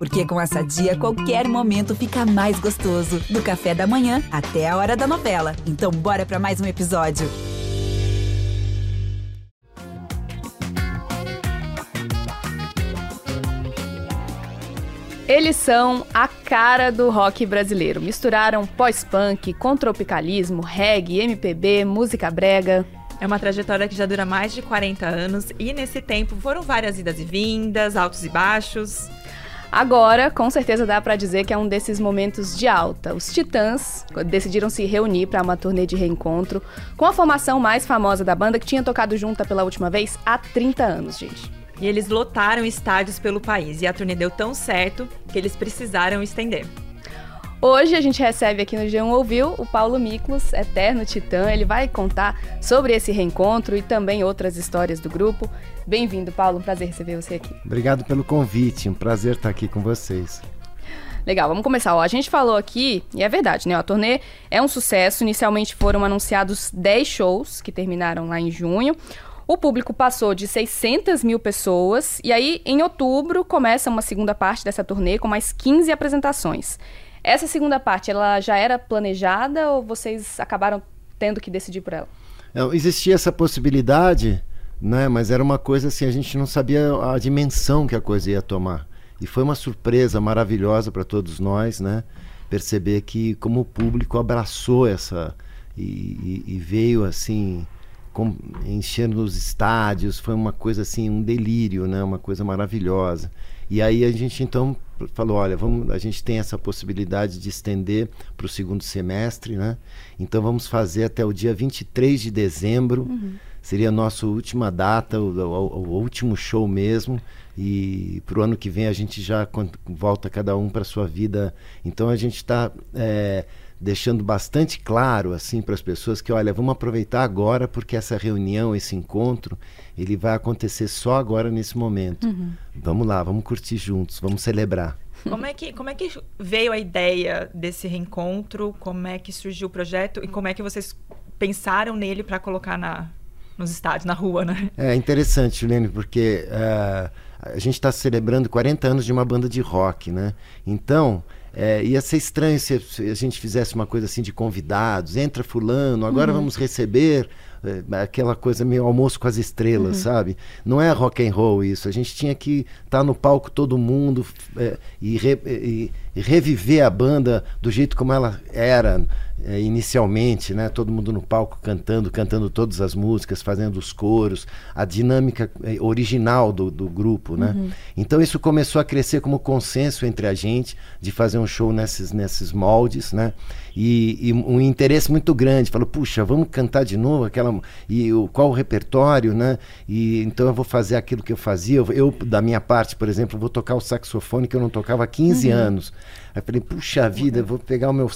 Porque com essa dia, qualquer momento fica mais gostoso. Do café da manhã até a hora da novela. Então, bora para mais um episódio. Eles são a cara do rock brasileiro. Misturaram pós-punk com tropicalismo, reggae, MPB, música brega. É uma trajetória que já dura mais de 40 anos e nesse tempo foram várias idas e vindas, altos e baixos. Agora, com certeza dá para dizer que é um desses momentos de alta. Os Titãs decidiram se reunir para uma turnê de reencontro com a formação mais famosa da banda que tinha tocado junta pela última vez há 30 anos, gente. E eles lotaram estádios pelo país e a turnê deu tão certo que eles precisaram estender. Hoje a gente recebe aqui no G1 Ouviu o Paulo Miklos, eterno titã. Ele vai contar sobre esse reencontro e também outras histórias do grupo. Bem-vindo, Paulo. Um prazer receber você aqui. Obrigado pelo convite. Um prazer estar aqui com vocês. Legal, vamos começar. Ó, a gente falou aqui, e é verdade, né? A turnê é um sucesso. Inicialmente foram anunciados 10 shows, que terminaram lá em junho. O público passou de 600 mil pessoas. E aí, em outubro, começa uma segunda parte dessa turnê com mais 15 apresentações. Essa segunda parte, ela já era planejada ou vocês acabaram tendo que decidir por ela? Não, existia essa possibilidade, né? Mas era uma coisa assim, a gente não sabia a dimensão que a coisa ia tomar. E foi uma surpresa maravilhosa para todos nós, né? Perceber que como o público abraçou essa e, e, e veio assim com, enchendo os estádios, foi uma coisa assim, um delírio, né? Uma coisa maravilhosa. E aí a gente então falou, olha, vamos, a gente tem essa possibilidade de estender para o segundo semestre, né? Então vamos fazer até o dia 23 de dezembro. Uhum. Seria a nossa última data, o, o, o último show mesmo. E para o ano que vem a gente já volta cada um para sua vida. Então a gente está é, deixando bastante claro assim para as pessoas que olha vamos aproveitar agora porque essa reunião esse encontro ele vai acontecer só agora nesse momento. Uhum. vamos lá vamos curtir juntos vamos celebrar. Como é que como é que veio a ideia desse reencontro? Como é que surgiu o projeto? E como é que vocês pensaram nele para colocar na nos estádios na rua né? É interessante Juliane porque uh, a gente está celebrando 40 anos de uma banda de rock né? Então é, ia ser estranho se a gente fizesse uma coisa assim de convidados, entra fulano, agora uhum. vamos receber é, aquela coisa meio almoço com as estrelas, uhum. sabe? Não é rock and roll isso. A gente tinha que estar tá no palco todo mundo é, e, re, e, e, reviver a banda do jeito como ela era é, inicialmente, né? Todo mundo no palco cantando, cantando todas as músicas, fazendo os coros, a dinâmica é, original do, do grupo, né? Uhum. Então isso começou a crescer como consenso entre a gente de fazer um show nesses, nesses moldes, né? E, e um interesse muito grande. Falou, puxa, vamos cantar de novo aquela e o, qual o repertório, né? E então eu vou fazer aquilo que eu fazia. Eu, eu da minha parte, por exemplo, vou tocar o saxofone que eu não tocava há 15 uhum. anos. Aí falei, puxa vida, vou pegar o meu.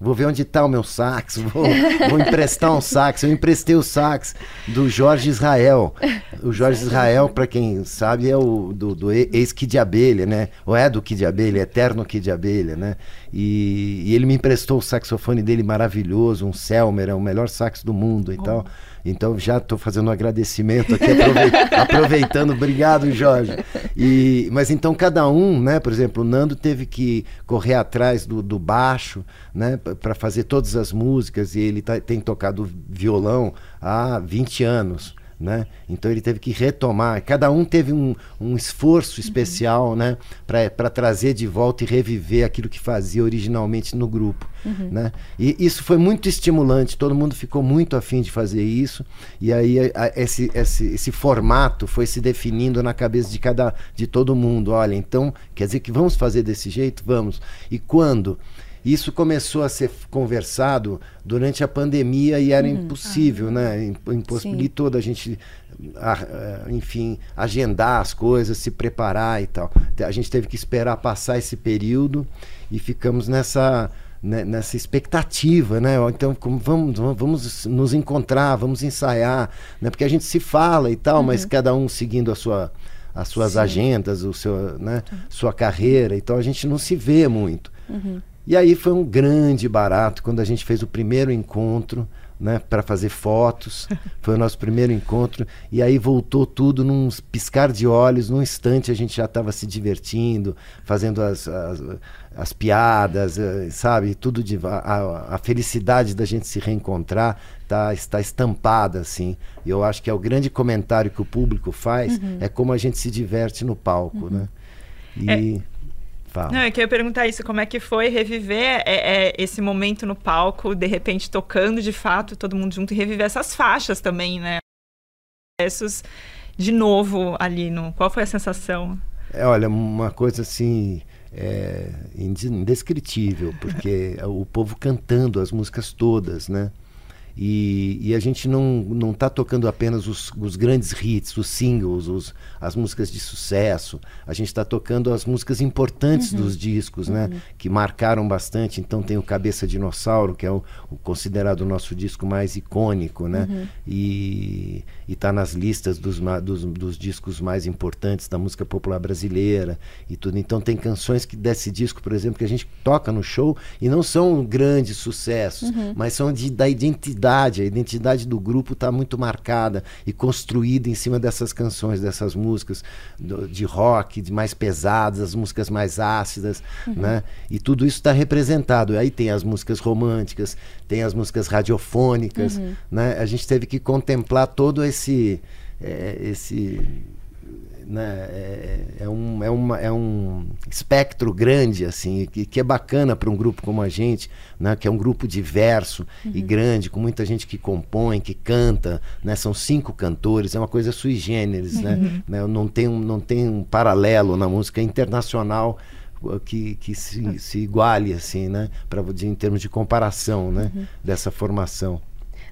Vou ver onde está o meu sax, vou, vou emprestar um sax. Eu emprestei o sax do Jorge Israel. O Jorge Israel, para quem sabe, é o do, do ex-Kid Abelha, né? Ou é do Kid Abelha, eterno Kid Abelha, né? E, e, ele me emprestou o saxofone dele maravilhoso, um Selmer, é o melhor sax do mundo e oh. tal. Então já estou fazendo um agradecimento aqui, aproveitando. Obrigado, Jorge. E, mas então cada um, né? Por exemplo, o Nando teve que correr atrás do, do baixo, né? Para fazer todas as músicas e ele tá, tem tocado violão há 20 anos né? Então ele teve que retomar. Cada um teve um, um esforço uhum. especial, uhum. né? Para trazer de volta e reviver aquilo que fazia originalmente no grupo, uhum. né? E isso foi muito estimulante. Todo mundo ficou muito afim de fazer isso. E aí a, a, esse, esse, esse formato foi se definindo na cabeça de cada de todo mundo. Olha, então quer dizer que vamos fazer desse jeito, vamos. E quando isso começou a ser conversado durante a pandemia e era uhum. impossível, ah. né? Impossibilitou da gente, enfim, agendar as coisas, se preparar e tal. A gente teve que esperar passar esse período e ficamos nessa né, nessa expectativa, né? Então, como vamos, vamos nos encontrar, vamos ensaiar, né? Porque a gente se fala e tal, uhum. mas cada um seguindo a sua as suas Sim. agendas, o seu, né, uhum. sua carreira, então a gente não se vê muito. Uhum. E aí foi um grande barato quando a gente fez o primeiro encontro né, para fazer fotos. Foi o nosso primeiro encontro. E aí voltou tudo num piscar de olhos, num instante a gente já estava se divertindo, fazendo as, as, as piadas, eh, sabe? Tudo de. A, a, felicidade da gente se reencontrar tá, está estampada, assim. E eu acho que é o grande comentário que o público faz, uhum. é como a gente se diverte no palco, uhum. né? E. É Fala. Não, eu queria perguntar isso, como é que foi reviver é, é, esse momento no palco, de repente tocando de fato, todo mundo junto, e reviver essas faixas também, né? Esses de novo ali, no, qual foi a sensação? É, olha, uma coisa assim, é, indescritível, porque o povo cantando as músicas todas, né? E, e, a gente não não está tocando apenas os, os, grandes hits, os singles, os, as músicas de sucesso. A gente está tocando as músicas importantes uhum. dos discos, né? Uhum. Que marcaram bastante. Então tem o Cabeça Dinossauro, que é o, o considerado o nosso disco mais icônico, né? Uhum. E está nas listas dos, dos, dos, discos mais importantes da música popular brasileira e tudo. Então tem canções que desse disco, por exemplo, que a gente toca no show e não são grandes sucessos, uhum. mas são de, da identidade identidade, a identidade do grupo está muito marcada e construída em cima dessas canções, dessas músicas do, de rock, de mais pesadas, as músicas mais ácidas, uhum. né? E tudo isso está representado. Aí tem as músicas românticas, tem as músicas radiofônicas, uhum. né? A gente teve que contemplar todo esse é, esse né? É, é, um, é, uma, é um espectro grande, assim, que, que é bacana para um grupo como a gente, né? que é um grupo diverso uhum. e grande, com muita gente que compõe, que canta, né? são cinco cantores, é uma coisa sui generis, né? uhum. né? Não, tem um, não tem um paralelo na música internacional uh, que, que se, se iguale assim, né, para em termos de comparação, né, uhum. dessa formação.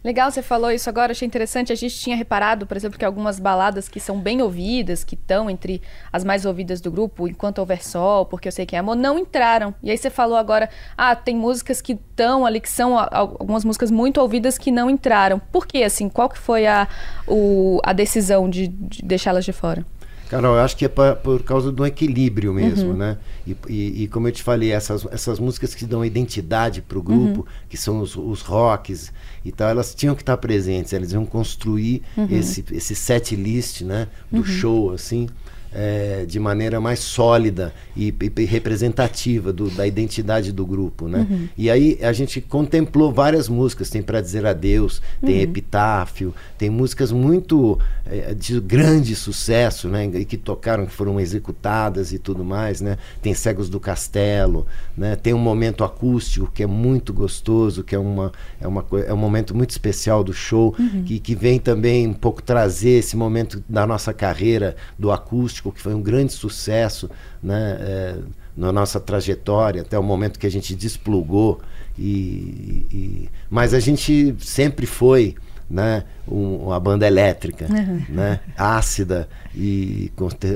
Legal, você falou isso agora, achei interessante. A gente tinha reparado, por exemplo, que algumas baladas que são bem ouvidas, que estão entre as mais ouvidas do grupo, Enquanto Houver Sol, Porque Eu Sei Que é Amor, não entraram. E aí você falou agora, ah, tem músicas que estão ali, que são algumas músicas muito ouvidas que não entraram. Por que, assim? Qual que foi a, o, a decisão de, de deixá-las de fora? Carol, eu acho que é pra, por causa do equilíbrio mesmo, uhum. né? E, e, e, como eu te falei, essas, essas músicas que dão identidade para o grupo, uhum. que são os, os rocks e tal, elas tinham que estar presentes, elas iam construir uhum. esse, esse set list, né? Do uhum. show, assim é, de maneira mais sólida e, e representativa do, da identidade do grupo, né? Uhum. E aí a gente contemplou várias músicas, tem para dizer adeus, tem uhum. epitáfio, tem músicas muito é, de grande sucesso, né? E que tocaram, que foram executadas e tudo mais, né? Tem Cegos do Castelo, né? Tem um momento acústico que é muito gostoso, que é uma é uma é um momento muito especial do show uhum. que, que vem também um pouco trazer esse momento da nossa carreira do acústico que foi um grande sucesso né, é, na nossa trajetória, até o momento que a gente desplugou. E, e mas a gente sempre foi né, um, uma banda elétrica, uhum. né, ácida e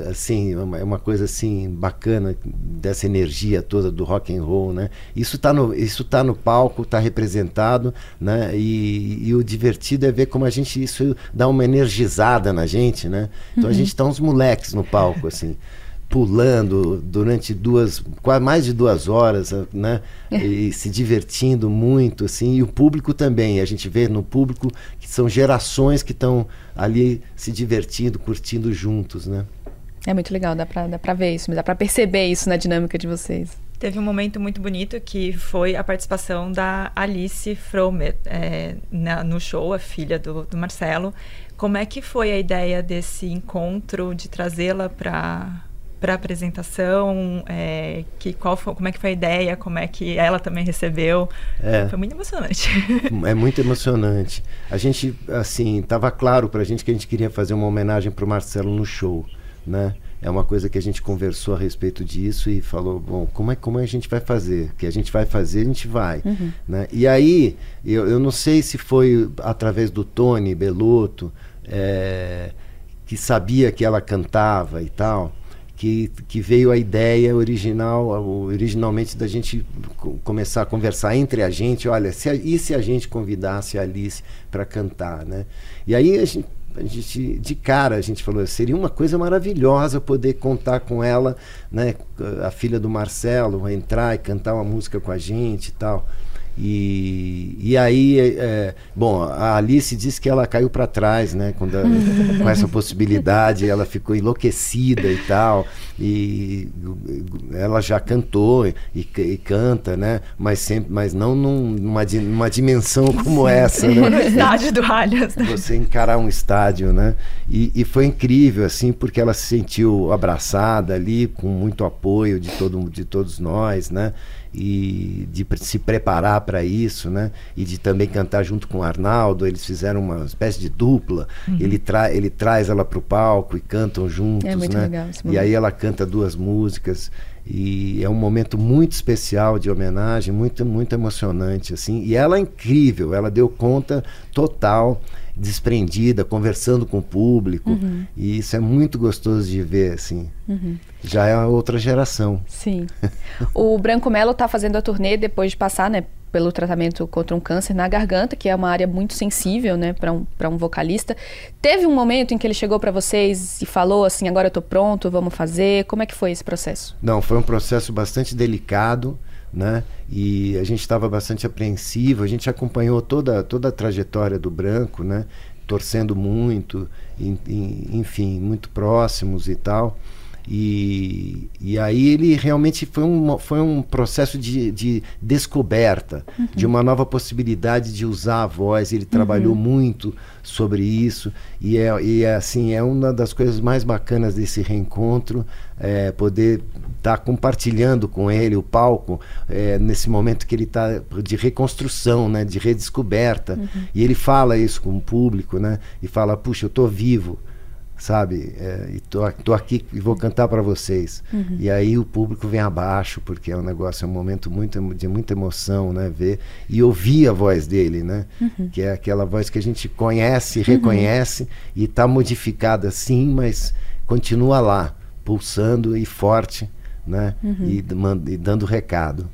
assim é uma, uma coisa assim bacana dessa energia toda do rock and roll, né? Isso está no isso tá no palco, está representado, né? E, e, o divertido é ver como a gente isso dá uma energizada na gente, né? Então uhum. a gente está uns moleques no palco assim pulando durante duas, quase mais de duas horas, né? E se divertindo muito, assim, e o público também. A gente vê no público que são gerações que estão ali se divertindo, curtindo juntos, né? É muito legal, dá pra, dá pra ver isso, dá pra perceber isso na dinâmica de vocês. Teve um momento muito bonito que foi a participação da Alice Fromer é, na, no show, a filha do, do Marcelo. Como é que foi a ideia desse encontro, de trazê-la para para apresentação, é, que qual foi, como é que foi a ideia, como é que ela também recebeu. É, foi muito emocionante. É muito emocionante. A gente, assim, estava claro para a gente que a gente queria fazer uma homenagem para o Marcelo no show, né? É uma coisa que a gente conversou a respeito disso e falou, bom, como é como a gente vai fazer? Que a gente vai fazer, a gente vai. Uhum. Né? E aí, eu, eu não sei se foi através do Tony Belotto, é, que sabia que ela cantava e tal, que, que veio a ideia original, originalmente da gente começar a conversar entre a gente, olha, se a, e se a gente convidasse a Alice para cantar, né? E aí a gente, a gente, de cara, a gente falou, seria uma coisa maravilhosa poder contar com ela, né, a filha do Marcelo, entrar e cantar uma música com a gente e tal. E, e aí, é, bom, a Alice disse que ela caiu para trás, né? Quando ela, com essa possibilidade, ela ficou enlouquecida e tal. E ela já cantou e, e canta, né? Mas sempre, mas não num, numa, numa dimensão como Sim. essa, né? No estádio do Allianz. Né? Você encarar um estádio, né? E, e foi incrível, assim, porque ela se sentiu abraçada ali, com muito apoio de, todo, de todos nós, né? E de se preparar para isso, né? E de também cantar junto com o Arnaldo. Eles fizeram uma espécie de dupla. Uhum. Ele, tra ele traz ela para o palco e cantam juntos, é muito né? Legal esse e aí ela canta duas músicas e é um momento muito especial de homenagem, muito muito emocionante assim. E ela é incrível, ela deu conta total desprendida, conversando com o público. Uhum. E isso é muito gostoso de ver, assim. Uhum. Já é outra geração. Sim. o Branco Melo está fazendo a turnê depois de passar, né? Pelo tratamento contra um câncer na garganta, que é uma área muito sensível, né, para um, um vocalista. Teve um momento em que ele chegou para vocês e falou assim: agora eu estou pronto, vamos fazer. Como é que foi esse processo? Não, foi um processo bastante delicado né? E a gente estava bastante apreensivo, a gente acompanhou toda, toda a trajetória do Branco, né? Torcendo muito, enfim, muito próximos e tal. E, e aí ele realmente foi um, foi um processo de, de descoberta uhum. de uma nova possibilidade de usar a voz. Ele trabalhou uhum. muito sobre isso e é, e é assim é uma das coisas mais bacanas desse reencontro é, poder estar tá compartilhando com ele o palco é, nesse momento que ele está de reconstrução, né, de redescoberta. Uhum. E ele fala isso com o público, né, e fala: puxa, eu estou vivo sabe? É, e tô, tô aqui e vou cantar para vocês. Uhum. E aí o público vem abaixo, porque é um negócio, é um momento muito, de muita emoção, né? Ver e ouvir a voz dele, né? Uhum. Que é aquela voz que a gente conhece, uhum. reconhece uhum. e está modificada sim, mas continua lá, pulsando e forte, né? Uhum. E, e dando recado.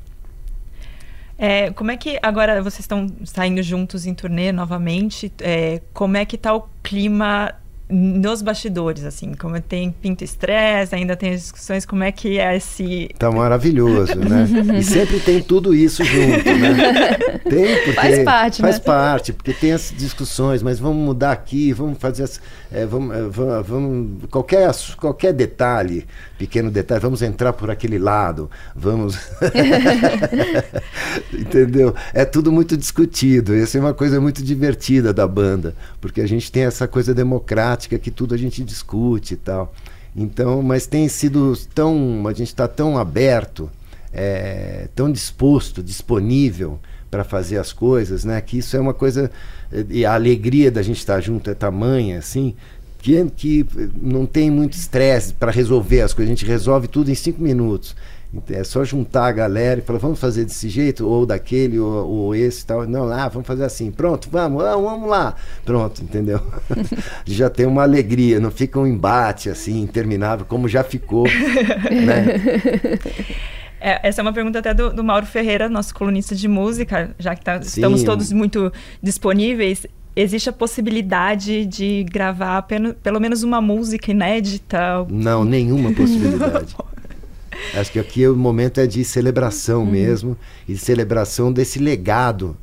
É, como é que agora vocês estão saindo juntos em turnê novamente? É, como é que está o clima nos bastidores, assim, como tem pinto estresse, ainda tem as discussões, como é que é esse... Tá maravilhoso, né? e sempre tem tudo isso junto, né? Tem, porque... Faz parte, Faz né? parte, porque tem as discussões, mas vamos mudar aqui, vamos fazer... As, é, vamos, é, vamos, vamos, qualquer, qualquer detalhe, pequeno detalhe, vamos entrar por aquele lado, vamos... Entendeu? É tudo muito discutido, essa é uma coisa muito divertida da banda, porque a gente tem essa coisa democrática prática que tudo a gente discute e tal. Então, mas tem sido tão. A gente está tão aberto, é, tão disposto, disponível para fazer as coisas, né? Que isso é uma coisa. E a alegria da gente estar tá junto é tamanha, assim, que, que não tem muito estresse para resolver as coisas. A gente resolve tudo em cinco minutos. É só juntar a galera e falar, vamos fazer desse jeito, ou daquele, ou, ou esse tal. Não, ah, vamos fazer assim. Pronto, vamos, ah, vamos lá. Pronto, entendeu? já tem uma alegria, não fica um embate assim, interminável, como já ficou. né? É, essa é uma pergunta até do, do, Mauro Ferreira, nosso colunista de música, já que tá, estamos todos muito disponíveis. Existe a possibilidade de gravar pelo menos uma música inédita? Não, nenhuma possibilidade. Acho que aqui o momento é de celebração uhum. mesmo, e de celebração desse legado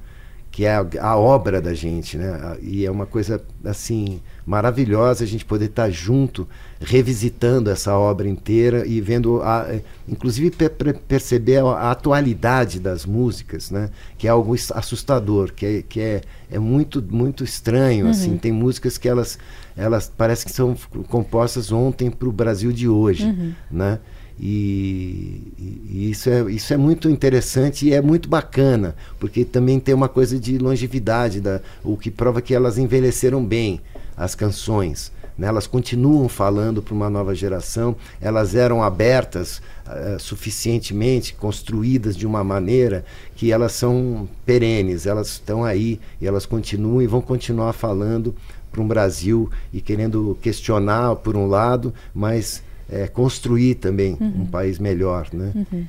que é a, a, obra da gente, né? E é uma coisa assim maravilhosa a gente poder estar junto, revisitando essa obra inteira e vendo, a, inclusive per, perceber a, a, atualidade das músicas, né? Que é algo assustador, que é, que é, é muito muito estranho, uhum. assim. Tem músicas que elas elas parece que são compostas ontem para o Brasil de hoje, uhum. né? E, e, isso, é, isso é muito interessante e é muito bacana, porque também tem uma coisa de longevidade, da, o que prova que elas envelheceram bem, as canções. Né? Elas continuam falando para uma nova geração, elas eram abertas uh, suficientemente, construídas de uma maneira que elas são perenes, elas estão aí e elas continuam e vão continuar falando para um Brasil e querendo questionar por um lado, mas é, construir também uhum. um país melhor, né? Uhum.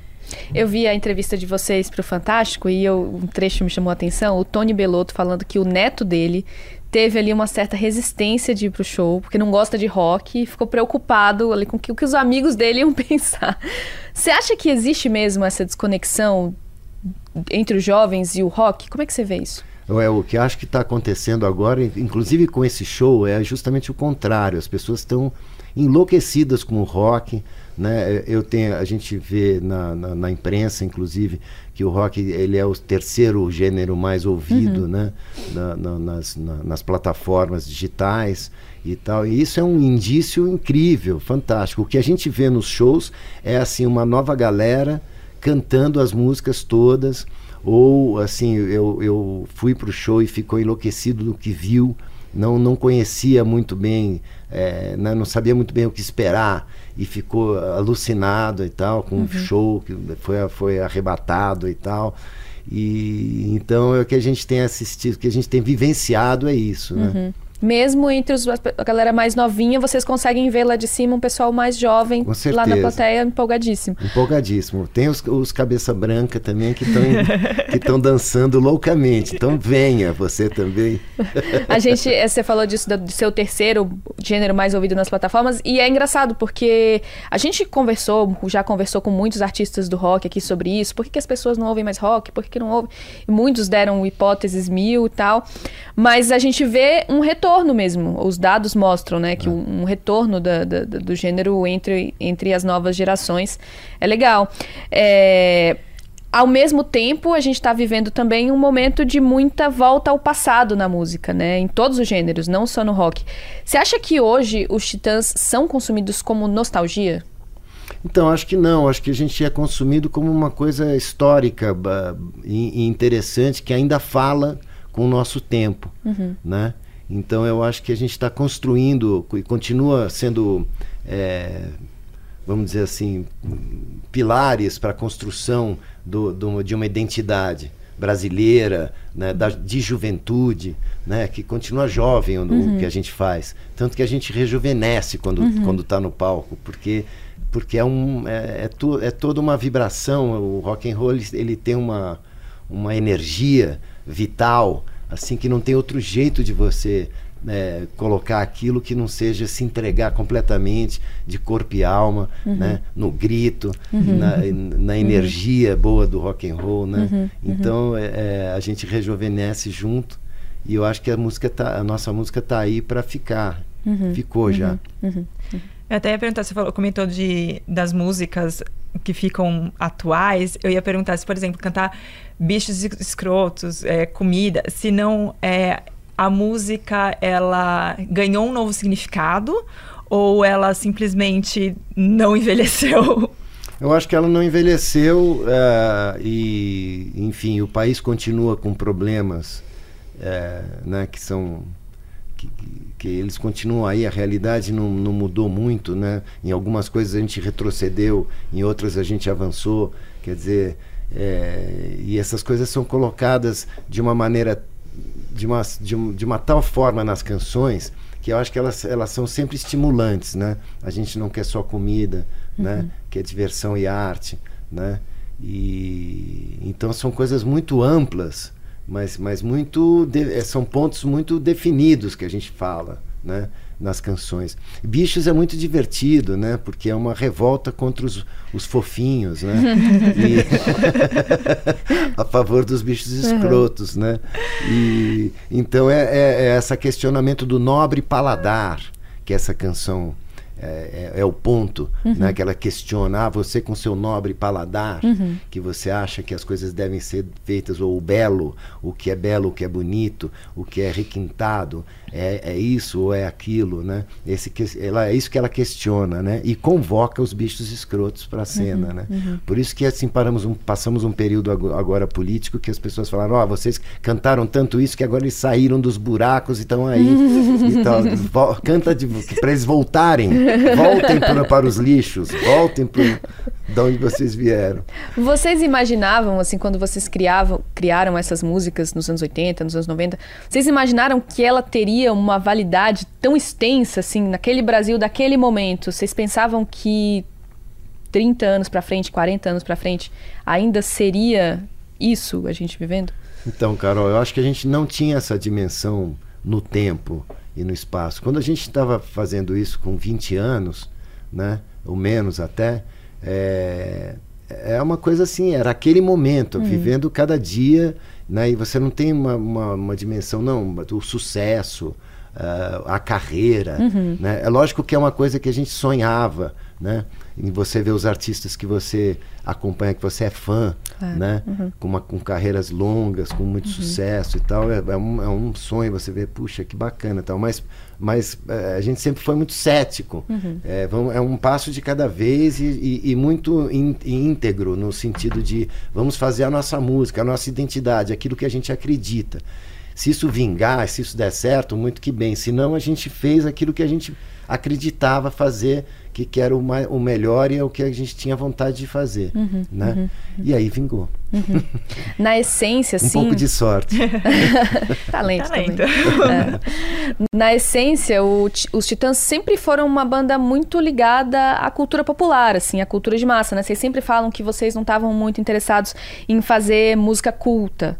Eu vi a entrevista de vocês para o Fantástico e eu, um trecho me chamou a atenção, o Tony Belotto falando que o neto dele teve ali uma certa resistência de ir pro show, porque não gosta de rock e ficou preocupado ali com o que, que os amigos dele iam pensar. Você acha que existe mesmo essa desconexão entre os jovens e o rock? Como é que você vê isso? É, o que acho que está acontecendo agora, inclusive com esse show, é justamente o contrário. As pessoas estão enlouquecidas com o rock. Né? Eu tenho, a gente vê na, na, na, imprensa, inclusive, que o rock ele é o terceiro gênero mais ouvido uhum. né? Na, nas, nas plataformas digitais e tal. E isso é um indício incrível, fantástico. O que a gente vê nos shows é assim uma nova galera cantando as músicas todas ou assim eu, eu fui para o show e ficou enlouquecido do que viu não não conhecia muito bem é, né, não sabia muito bem o que esperar e ficou alucinado e tal com uhum. o show que foi foi arrebatado e tal e então é o que a gente tem assistido o que a gente tem vivenciado é isso né? Uhum mesmo entre os, a galera mais novinha, vocês conseguem ver lá de cima um pessoal mais jovem lá na plateia empolgadíssimo. Empolgadíssimo. Tem os, os cabeça branca também que estão que estão dançando loucamente. Então venha você também. a gente, eh, você falou disso do seu terceiro gênero mais ouvido nas plataformas e é engraçado porque a gente conversou, já conversou com muitos artistas do rock aqui sobre isso. Por que, que as pessoas não ouvem mais rock? Por que, que não ouvem? muitos deram hipóteses mil e tal. Mas a gente vê um retorno retorno mesmo. Os dados mostram, né, que é. um, retorno da, da, do gênero entre, entre as novas gerações é legal. É, ao mesmo tempo, a gente está vivendo também um momento de muita volta ao passado na música, né? Em todos os gêneros, não só no rock. Você acha que hoje os Titãs são consumidos como nostalgia? Então, acho que não. Acho que a gente é consumido como uma coisa histórica e interessante que ainda fala com o nosso tempo, uhum. né? Então eu acho que a gente está construindo e continua sendo, é, vamos dizer assim, pilares para a construção do, do, de uma identidade brasileira, né, da, de juventude, né, que continua jovem no uhum. que a gente faz. Tanto que a gente rejuvenesce quando uhum. está no palco, porque porque é, um, é, é, tu, é, toda uma vibração. O rock and roll ele, ele tem uma, uma energia vital assim que não tem outro jeito de você é, colocar aquilo que não seja se entregar completamente de corpo e alma, uhum. né? no grito, uhum. na, na, uhum. energia boa do rock and roll, né? Uhum. Uhum. Então é, é, a gente rejuvenesce junto e eu acho que a música tá, a nossa música tá aí para ficar, uhum. ficou já. Eu até ia perguntar, você falou, comentou de, das músicas que ficam atuais. Eu ia perguntar se, por exemplo, cantar bichos escrotos, é, comida, se não é, a música ela ganhou um novo significado ou ela simplesmente não envelheceu? Eu acho que ela não envelheceu uh, e, enfim, o país continua com problemas uh, né, que são que, que, eles continuam aí, a realidade não, não mudou muito, né? Em algumas coisas a gente retrocedeu, em outras a gente avançou, quer dizer, é, e essas coisas são colocadas de uma maneira, de uma, de, de uma tal forma nas canções que eu acho que elas, elas são sempre estimulantes, né? A gente não quer só comida, né? uhum. né? Quer diversão e arte, né? E então são coisas muito amplas mas, mas muito de, eh, são pontos muito definidos que a gente fala, né? nas canções. Bichos é muito divertido, né? Porque é uma revolta contra os, os fofinhos, né? E a favor dos bichos escrotos, uhum. né? E então é, é, é esse questionamento do nobre paladar que essa canção é, é, é, o ponto, uhum. né? Que ela questiona, ah, você com seu nobre paladar, uhum. que você acha que as coisas devem ser feitas, ou o belo, o que é belo, o que é bonito, o que é requintado, é, é isso ou é aquilo, né? Esse, ela, é isso que ela questiona, né? E convoca os bichos escrotos para a cena, uhum. né? Uhum. Por isso que assim paramos um, passamos um período agora político que as pessoas falaram, ó, oh, vocês cantaram tanto isso que agora eles saíram dos buracos e estão aí, e tal, canta para eles voltarem Voltem para, para os lixos, voltem para de onde vocês vieram. Vocês imaginavam, assim, quando vocês criavam, criaram essas músicas nos anos 80, nos anos 90, vocês imaginaram que ela teria uma validade tão extensa, assim, naquele Brasil, daquele momento? Vocês pensavam que 30 anos para frente, 40 anos para frente, ainda seria isso a gente vivendo? Então, Carol, eu acho que a gente não tinha essa dimensão no tempo e no espaço. Quando a gente estava fazendo isso com 20 anos, né, ou menos até, é, é uma coisa assim, era aquele momento, vivendo cada dia, né? E você não tem uma, uma, uma dimensão, não, o sucesso, uh, a carreira, né? É lógico que é uma coisa que a gente sonhava, né? Em você ver os artistas que você acompanha, que você é fã, né? Com, uma, com carreiras longas, com muito sucesso e tal, é, é um, é um sonho você ver, puxa, que bacana e tal, mas, mas eh, a gente sempre foi muito cético, é, vamos, é um passo de cada vez e, e- e muito in- íntegro, no sentido de vamos fazer a nossa música, a nossa identidade, aquilo que a gente acredita. Se isso vingar, se isso der certo, muito que bem. Se não, a gente fez aquilo que a gente acreditava fazer, que, que era o, mai- o melhor e é o que a gente tinha vontade de fazer. né? E aí vingou. Na essência, Um assim. pouco de sorte. Talento, Talento. também. É. Na essência, o os Titãs sempre foram uma banda muito ligada à cultura popular, assim, à cultura de massa, né? Vocês sempre falam que vocês não estavam muito interessados em fazer música culta.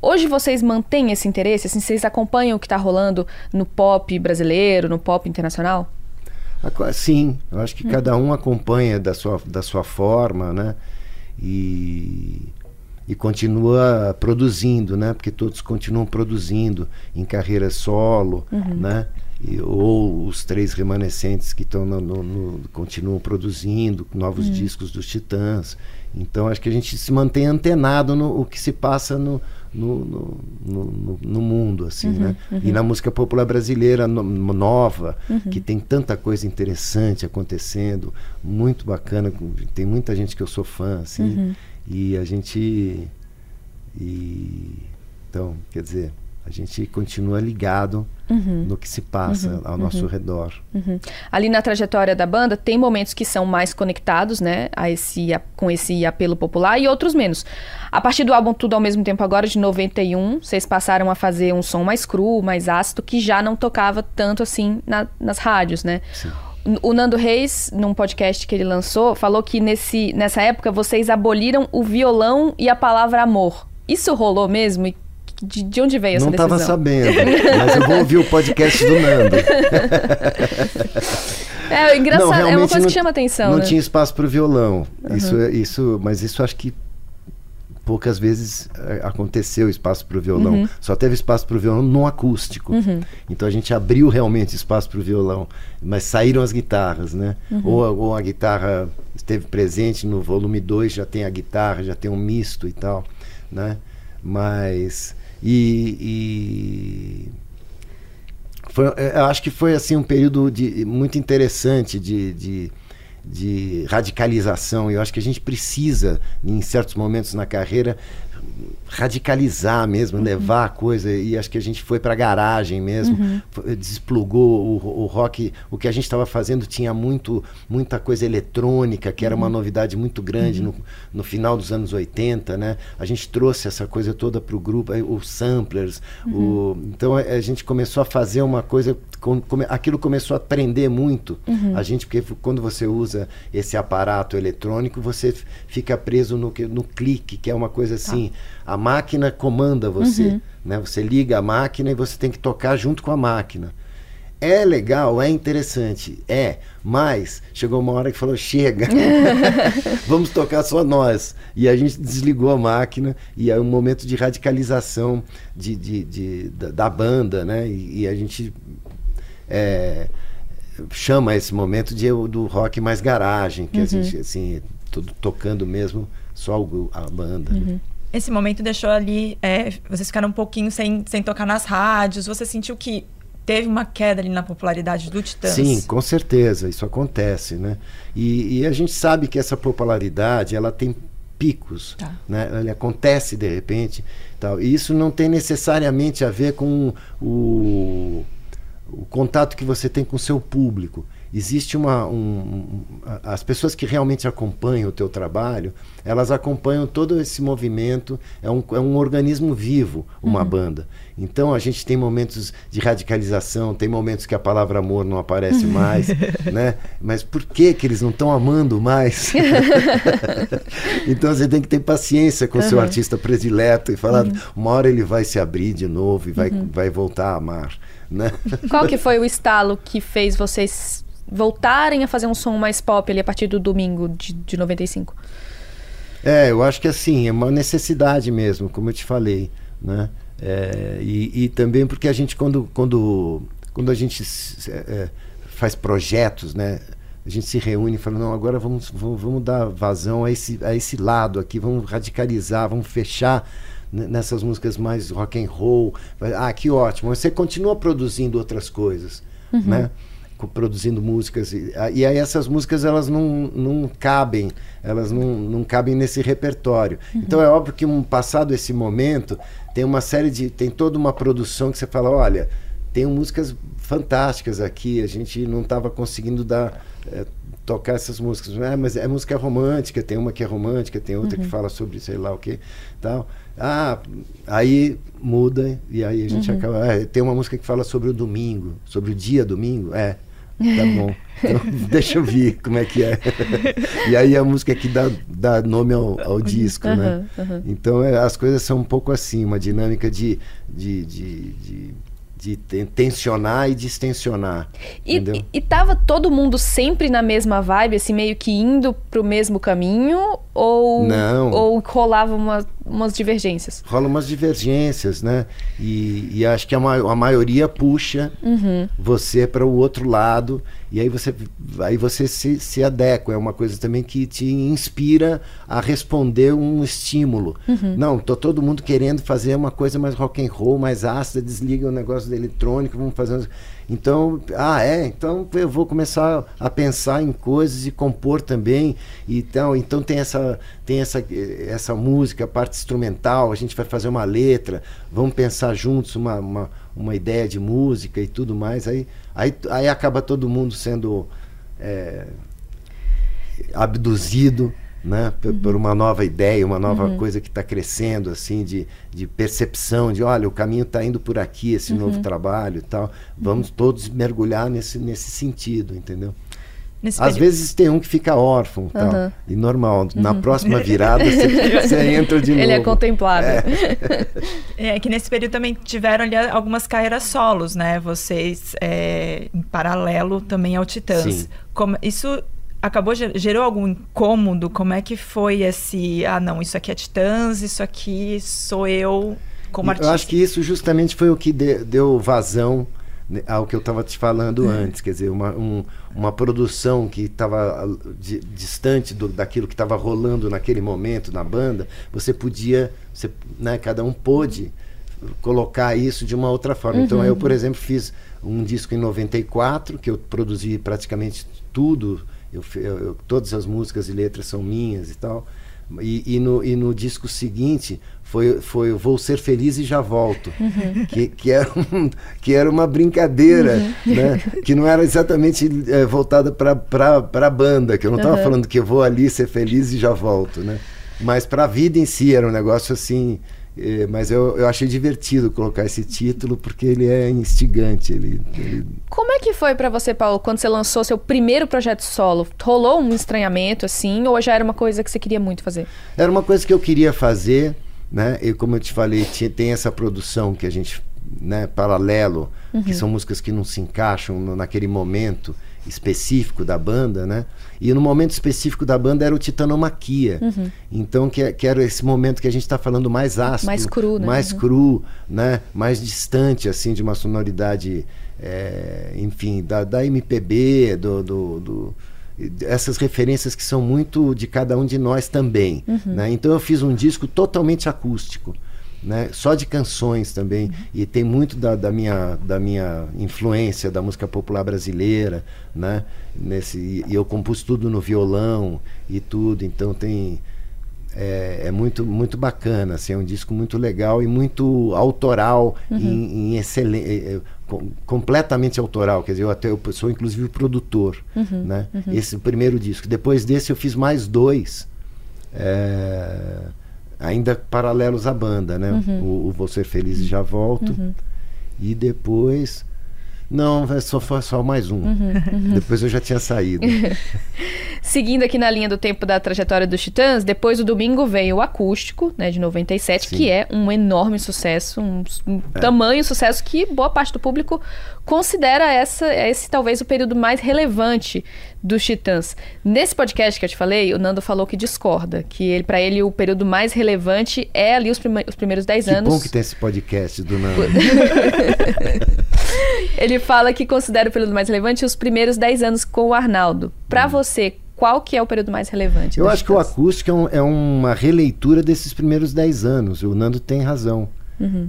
Hoje vocês mantêm esse interesse? Assim, vocês acompanham o que está rolando no pop brasileiro, no pop internacional? Sim, eu acho que cada um acompanha da sua, da sua forma, né? E, e continua produzindo, né? Porque todos continuam produzindo em carreira solo, né? E, ou os três remanescentes que estão no, no- no- continuam produzindo novos discos dos Titãs. Então acho que a gente se mantém antenado no o que se passa no, no, no, no- no- mundo, assim, né? E na música popular brasileira no- nova, que tem tanta coisa interessante acontecendo, muito bacana, tem muita gente que eu sou fã, assim, e a gente e então, quer dizer, a gente continua ligado no que se passa ao nosso redor. Uhum. Ali na trajetória da banda, tem momentos que são mais conectados, né, a esse, a- com esse apelo popular e outros menos. A partir do álbum Tudo ao Mesmo Tempo Agora, de 91, vocês passaram a fazer um som mais cru, mais ácido, que já não tocava tanto assim na- nas rádios, né? O Nando Reis, num podcast que ele lançou, falou que nesse, nessa época vocês aboliram o violão e a palavra amor. Isso rolou mesmo? E de, de onde veio essa Não decisão? estava sabendo, mas eu vou ouvir o podcast do Nando. É engraçado, Não, é uma coisa não- que chama atenção, Não né? tinha espaço para o violão. Isso, é- isso, mas isso acho que poucas vezes eh, aconteceu espaço para o violão. Uhum. Só teve espaço para o violão no acústico. Então a gente abriu realmente espaço para o violão, mas saíram as guitarras, né? Uhum. Ou, a- ou a guitarra esteve presente no volume 2, já tem a guitarra, já tem um misto e tal, né? Mas e, e foi, eh, eu acho que foi assim um período de, muito interessante de, de, de radicalização. E eu acho que a gente precisa, em certos momentos na carreira, radicalizar mesmo, levar a coisa. E acho que a gente foi para a garagem mesmo, foi- desplugou o, o rock. O que a gente estava fazendo tinha muito, muita coisa eletrônica, que era uma novidade muito grande no, no final dos anos 80, né? A gente trouxe essa coisa toda para o grupo, os samplers. O, então a, a gente começou a fazer uma coisa, com- come- aquilo começou a prender muito a gente, porque quando você usa esse aparato eletrônico, você fica preso no, no clique, que é uma coisa assim, a máquina comanda você, né? Você liga a máquina e você tem que tocar junto com a máquina. É legal, é interessante, é, mas chegou uma hora que falou: chega, vamos tocar só nós. E a gente desligou a máquina, e é um momento de radicalização de, de- de- da, da banda, né? E, e a gente é, chama esse momento de, do rock mais garagem, que a gente, assim, tudo tocando mesmo só a banda. né? Esse momento deixou ali, é, vocês ficaram um pouquinho sem, sem tocar nas rádios. Você sentiu que teve uma queda ali na popularidade do Titãs? Sim, com certeza, isso acontece, né? E, e a gente sabe que essa popularidade, ela tem picos, Tá. né? Ela acontece de repente, tal. E isso não tem necessariamente a ver com o, o contato que você tem com o seu público. Existe uma. Um, as pessoas que realmente acompanham o teu trabalho, elas acompanham todo esse movimento. É um, é um organismo vivo, uma banda. Então a gente tem momentos de radicalização, tem momentos que a palavra amor não aparece mais, né? Mas por que, que eles não estão amando mais? então você tem que ter paciência com o seu artista predileto e falar, uma hora ele vai se abrir de novo e vai, vai voltar a amar. Né? Qual que foi o estalo que fez vocês voltarem a fazer um som mais pop ali a partir do domingo de, de 95? É, eu acho que assim, é uma necessidade mesmo, como eu te falei, né? É, e, e, também porque a gente, quando, quando, quando a gente é, faz projetos, né? A gente se reúne e fala, não, agora vamos, vamos, vamos dar vazão a esse, a esse lado aqui, vamos radicalizar, vamos fechar nessas músicas mais rock and roll. Ah, que ótimo. Você continua produzindo outras coisas, uhum. né? Produzindo músicas e, e, aí essas músicas elas não, não cabem elas não, não cabem nesse repertório uhum. então é óbvio que um passado esse momento tem uma série de tem toda uma produção que você fala olha tem músicas fantásticas aqui a gente não estava conseguindo dar é, tocar essas músicas é, mas é música romântica tem uma que é romântica tem outra uhum. que fala sobre sei lá o que tal ah aí muda e aí a gente uhum. acaba é, tem uma música que fala sobre o domingo sobre o dia domingo é Tá bom. Então, deixa eu ver como é que é. e aí a música que dá, dá nome ao, ao disco, uhum, né? Uhum. Então é, as coisas são um pouco assim, uma dinâmica de, de, de, de de tensionar e distensionar. E, e, e tava todo mundo sempre na mesma vibe, assim, meio que indo pro mesmo caminho? Ou, Não. ou rolava uma, umas divergências? Rola umas divergências, né? E, e acho que a, ma a maioria puxa uhum. você para o outro lado e aí você, aí você se, se adequa. É uma coisa também que te inspira a responder um estímulo. Uhum. Não, tô todo mundo querendo fazer uma coisa mais rock and roll, mais ácida, desliga o negócio do eletrônico, vamos fazer. Então, ah, é, então eu vou começar a pensar em coisas e compor também. Então, então tem essa tem essa essa música, a parte instrumental, a gente vai fazer uma letra, vamos pensar juntos uma, uma, uma ideia de música e tudo mais. Aí Aí, aí acaba todo mundo sendo é, abduzido né, por, uhum. por, uma nova ideia, uma nova uhum. coisa que está crescendo, assim, de, de percepção, de olha, o caminho está indo por aqui, esse uhum. novo trabalho e tal. Vamos uhum. todos mergulhar nesse, nesse sentido, entendeu? Nesse Às período. vezes tem um que fica órfão, tal, uhum. e normal. Na uhum. próxima virada você entra de novo. Ele é contemplado. É. é. que nesse período também tiveram ali algumas carreiras solos, né? Vocês é, em paralelo também ao Titãs. Sim. Como, isso acabou gerou algum incômodo? Como é que foi esse? Ah, não, isso aqui é Titãs, isso aqui sou eu como artista. Eu acho que isso justamente foi o que de, deu vazão né, ao que eu estava te falando é. antes, quer dizer, uma, um, uma produção que estava distante do, daquilo que estava rolando naquele momento na banda, você podia, você, né, cada um pôde colocar isso de uma outra forma. Uhum. Então eu, por exemplo, fiz um disco em 94 que eu produzi praticamente tudo, eu, eu, todas as músicas e letras são minhas e tal. E, e, no, e no disco seguinte foi, foi Vou Ser Feliz e Já Volto, uhum. que, que, era um, que era uma brincadeira, uhum. né? que não era exatamente é, voltada para a banda, que eu não estava uhum. falando que eu vou ali ser feliz e já volto, né? mas para a vida em si era um negócio assim. É, mas eu, eu achei divertido colocar esse título porque ele é instigante. Ele, ele... Como é que foi para você, Paulo, quando você lançou seu primeiro projeto solo? Rolou um estranhamento assim ou já era uma coisa que você queria muito fazer? Era uma coisa que eu queria fazer né? E como eu te falei, tinha, tem essa produção que a gente, né, paralelo, uhum. que são músicas que não se encaixam no, naquele momento específico da banda, né? E no momento específico da banda era o Titanomaquia. Uhum. Então, que, que era esse momento que a gente está falando mais ácido. Mais cru, né? Mais uhum. cru, né? Mais distante, assim, de uma sonoridade, é, enfim, da, da MPB, do, do, do essas referências que são muito de cada um de nós também. Uhum. Né? Então eu fiz um disco totalmente acústico. Né? Só de canções também. Uhum. E tem muito da, da, minha, da minha influência da música popular brasileira. Né? Nesse, e eu compus tudo no violão e tudo. Então tem. É, é, muito, muito bacana, assim, é um disco muito legal e muito autoral, uhum. em, em excelente, é, é, completamente autoral, quer dizer, eu até eu sou inclusive produtor, uhum, né? Uhum. Esse primeiro disco. Depois desse eu fiz mais dois, é, ainda paralelos à banda, né? Uhum. O, o Vou Ser Feliz e Já Volto. Uhum. E depois Não, é só, foi só mais um. Uhum, Depois eu já tinha saído. Seguindo aqui na linha do tempo da trajetória dos Titãs, depois do domingo veio o acústico, né, de 97, Sim. que é um enorme sucesso, um, um tamanho sucesso que boa parte do público considera essa, esse talvez o período mais relevante dos Titãs. Nesse podcast que eu te falei, o Nando falou que discorda, que ele para ele o período mais relevante é ali os, prime- os primeiros 10 Que anos. bom que tem esse podcast do Nando. Ele fala que considera o período mais relevante os primeiros 10 anos com o Arnaldo. Pra você, qual que é o período mais relevante? Hum. Eu acho que o Titãs? acústico é, um- é uma releitura desses primeiros 10 anos. O Nando tem razão.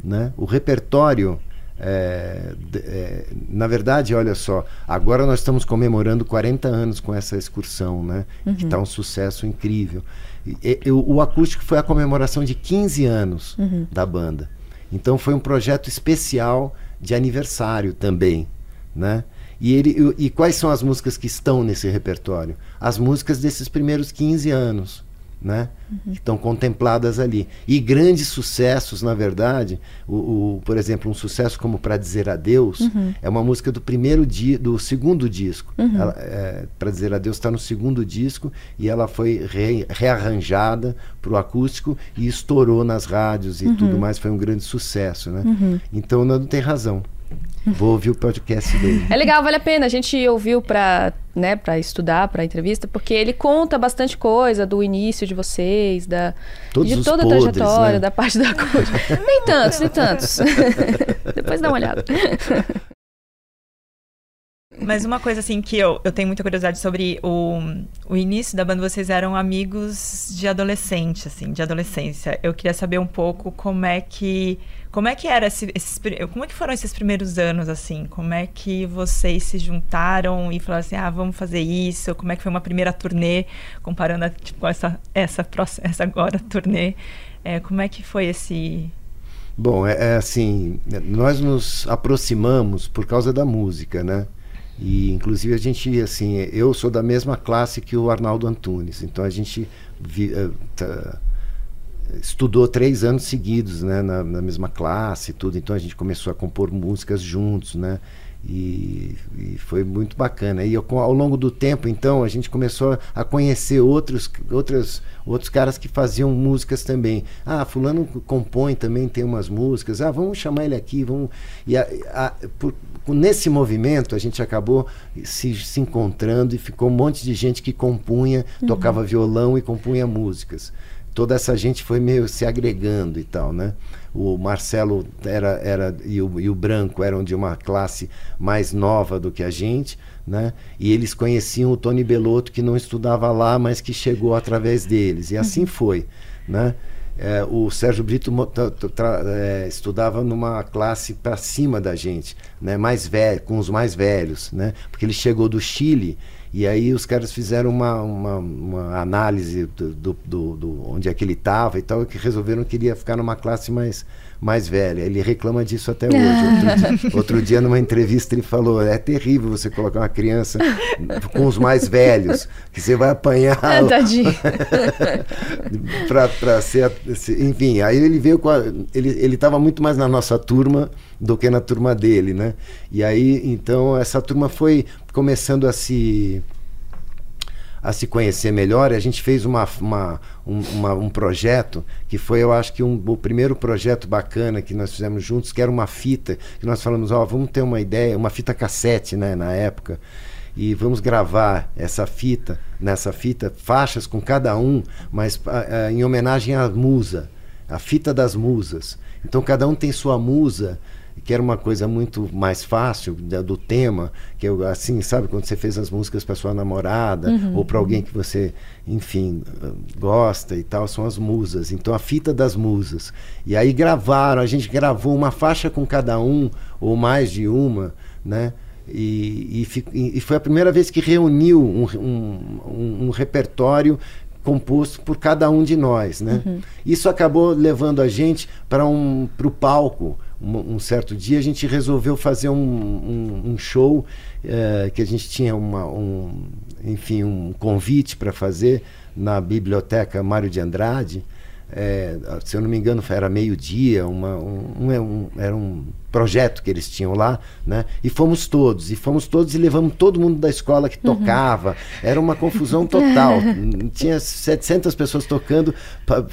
Né? O repertório. É, é, na verdade, olha só, agora nós estamos comemorando 40 anos com essa excursão, né? Que está um sucesso incrível. E- e- o, acústico foi a comemoração de 15 anos da banda. Então foi um projeto especial de aniversário também, né? E, ele, e quais são as músicas que estão nesse repertório? As músicas desses primeiros 15 anos, né? Que estão contempladas ali. E grandes sucessos, na verdade, o, o- por exemplo, um sucesso como Pra Dizer Adeus é uma música do primeiro dia, do segundo disco. Ela, é, Pra Dizer Adeus está no segundo disco e ela foi re- rearranjada para o acústico e estourou nas rádios e tudo mais. Foi um grande sucesso, né? Então o Nando tem razão. Vou ouvir o podcast dele. É legal, vale a pena. A gente ouviu pra, né, pra estudar, pra entrevista, porque ele conta bastante coisa do início de vocês, da, Todos de toda a podres, trajetória, né? da parte da coisa. nem tantos, nem tantos. Depois dá uma olhada. Mas uma coisa assim que eu, eu tenho muita curiosidade sobre o, o início da banda, vocês eram amigos de adolescente, assim, de adolescência. Eu queria saber um pouco como é que como é que era esse, esses, como é que foram esses primeiros anos assim? Como é que vocês se juntaram e falaram assim, ah, vamos fazer isso? Como é que foi uma primeira turnê comparando a, tipo essa essa essa agora turnê? É, como é que foi esse Bom, é, é assim, nós nos aproximamos por causa da música, né? E inclusive a gente, assim, eu sou da mesma classe que o Arnaldo Antunes, então a gente vi- eh, tá- estudou três anos seguidos, né, na, na mesma classe tudo, então a gente começou a compor músicas juntos, né? E, e foi muito bacana. E eu, ao longo do tempo, então, a gente começou a conhecer outros, outros, outros caras que faziam músicas também. Ah, fulano compõe também, tem umas músicas. Ah, vamos chamar ele aqui, vamos. E a- a- por- nesse movimento a gente acabou se, se encontrando e ficou um monte de gente que compunha, tocava violão e compunha músicas toda essa gente foi meio se agregando e tal, né? O Marcelo era, era e, o, e o Branco eram de uma classe mais nova do que a gente, né? E eles conheciam o Tony Belotto que não estudava lá, mas que chegou através deles. E assim foi, né? É, o Sérgio Brito é, estudava numa classe para cima da gente, né? Mais velho, com os mais velhos, né? Porque ele chegou do Chile e aí os caras fizeram uma, uma, uma análise do, do, do- do- onde é que ele estava e tal, e que resolveram que ele ia ficar numa classe mais, mais velha. Ele reclama disso até hoje. Outro, dia, outro dia, numa entrevista, ele falou: é terrível você colocar uma criança com os mais velhos, que você vai apanhar. Ah, tadinho. pra, pra ser, enfim, aí ele veio com a, ele ele estava muito mais na nossa turma do que na turma dele, né? E aí então essa turma foi começando a se a se conhecer melhor, a gente fez uma, uma, um, uma- um projeto que foi, eu acho que um, o primeiro projeto bacana que nós fizemos juntos, que era uma fita, que nós falamos, ó, vamos ter uma ideia, uma fita cassete, né, na época, e vamos gravar essa fita, nessa fita, faixas com cada um, mas ah, ah, em homenagem à musa, a fita das musas. Então cada um tem sua musa, que era uma coisa muito mais fácil da- do tema, que eu assim, sabe, quando você fez as músicas para sua namorada ou para alguém que você, enfim, gosta e tal, são as musas. Então a fita das musas. E aí gravaram, a gente gravou uma faixa com cada um ou mais de uma, né? E, e, e- foi a primeira vez que reuniu um, um- um- um repertório composto por cada um de nós, né? Isso acabou levando a gente para um para o palco. Um, um certo dia a gente resolveu fazer um, um- um show eh, que a gente tinha uma, um, enfim, um convite para fazer na biblioteca Mário de Andrade, é, se eu não me engano, era meio-dia, uma, um, um, um, era um projeto que eles tinham lá, né? E fomos todos, e fomos todos e levamos todo mundo da escola que uhum. tocava. Uhum. Era uma confusão total. tinha 700 pessoas tocando,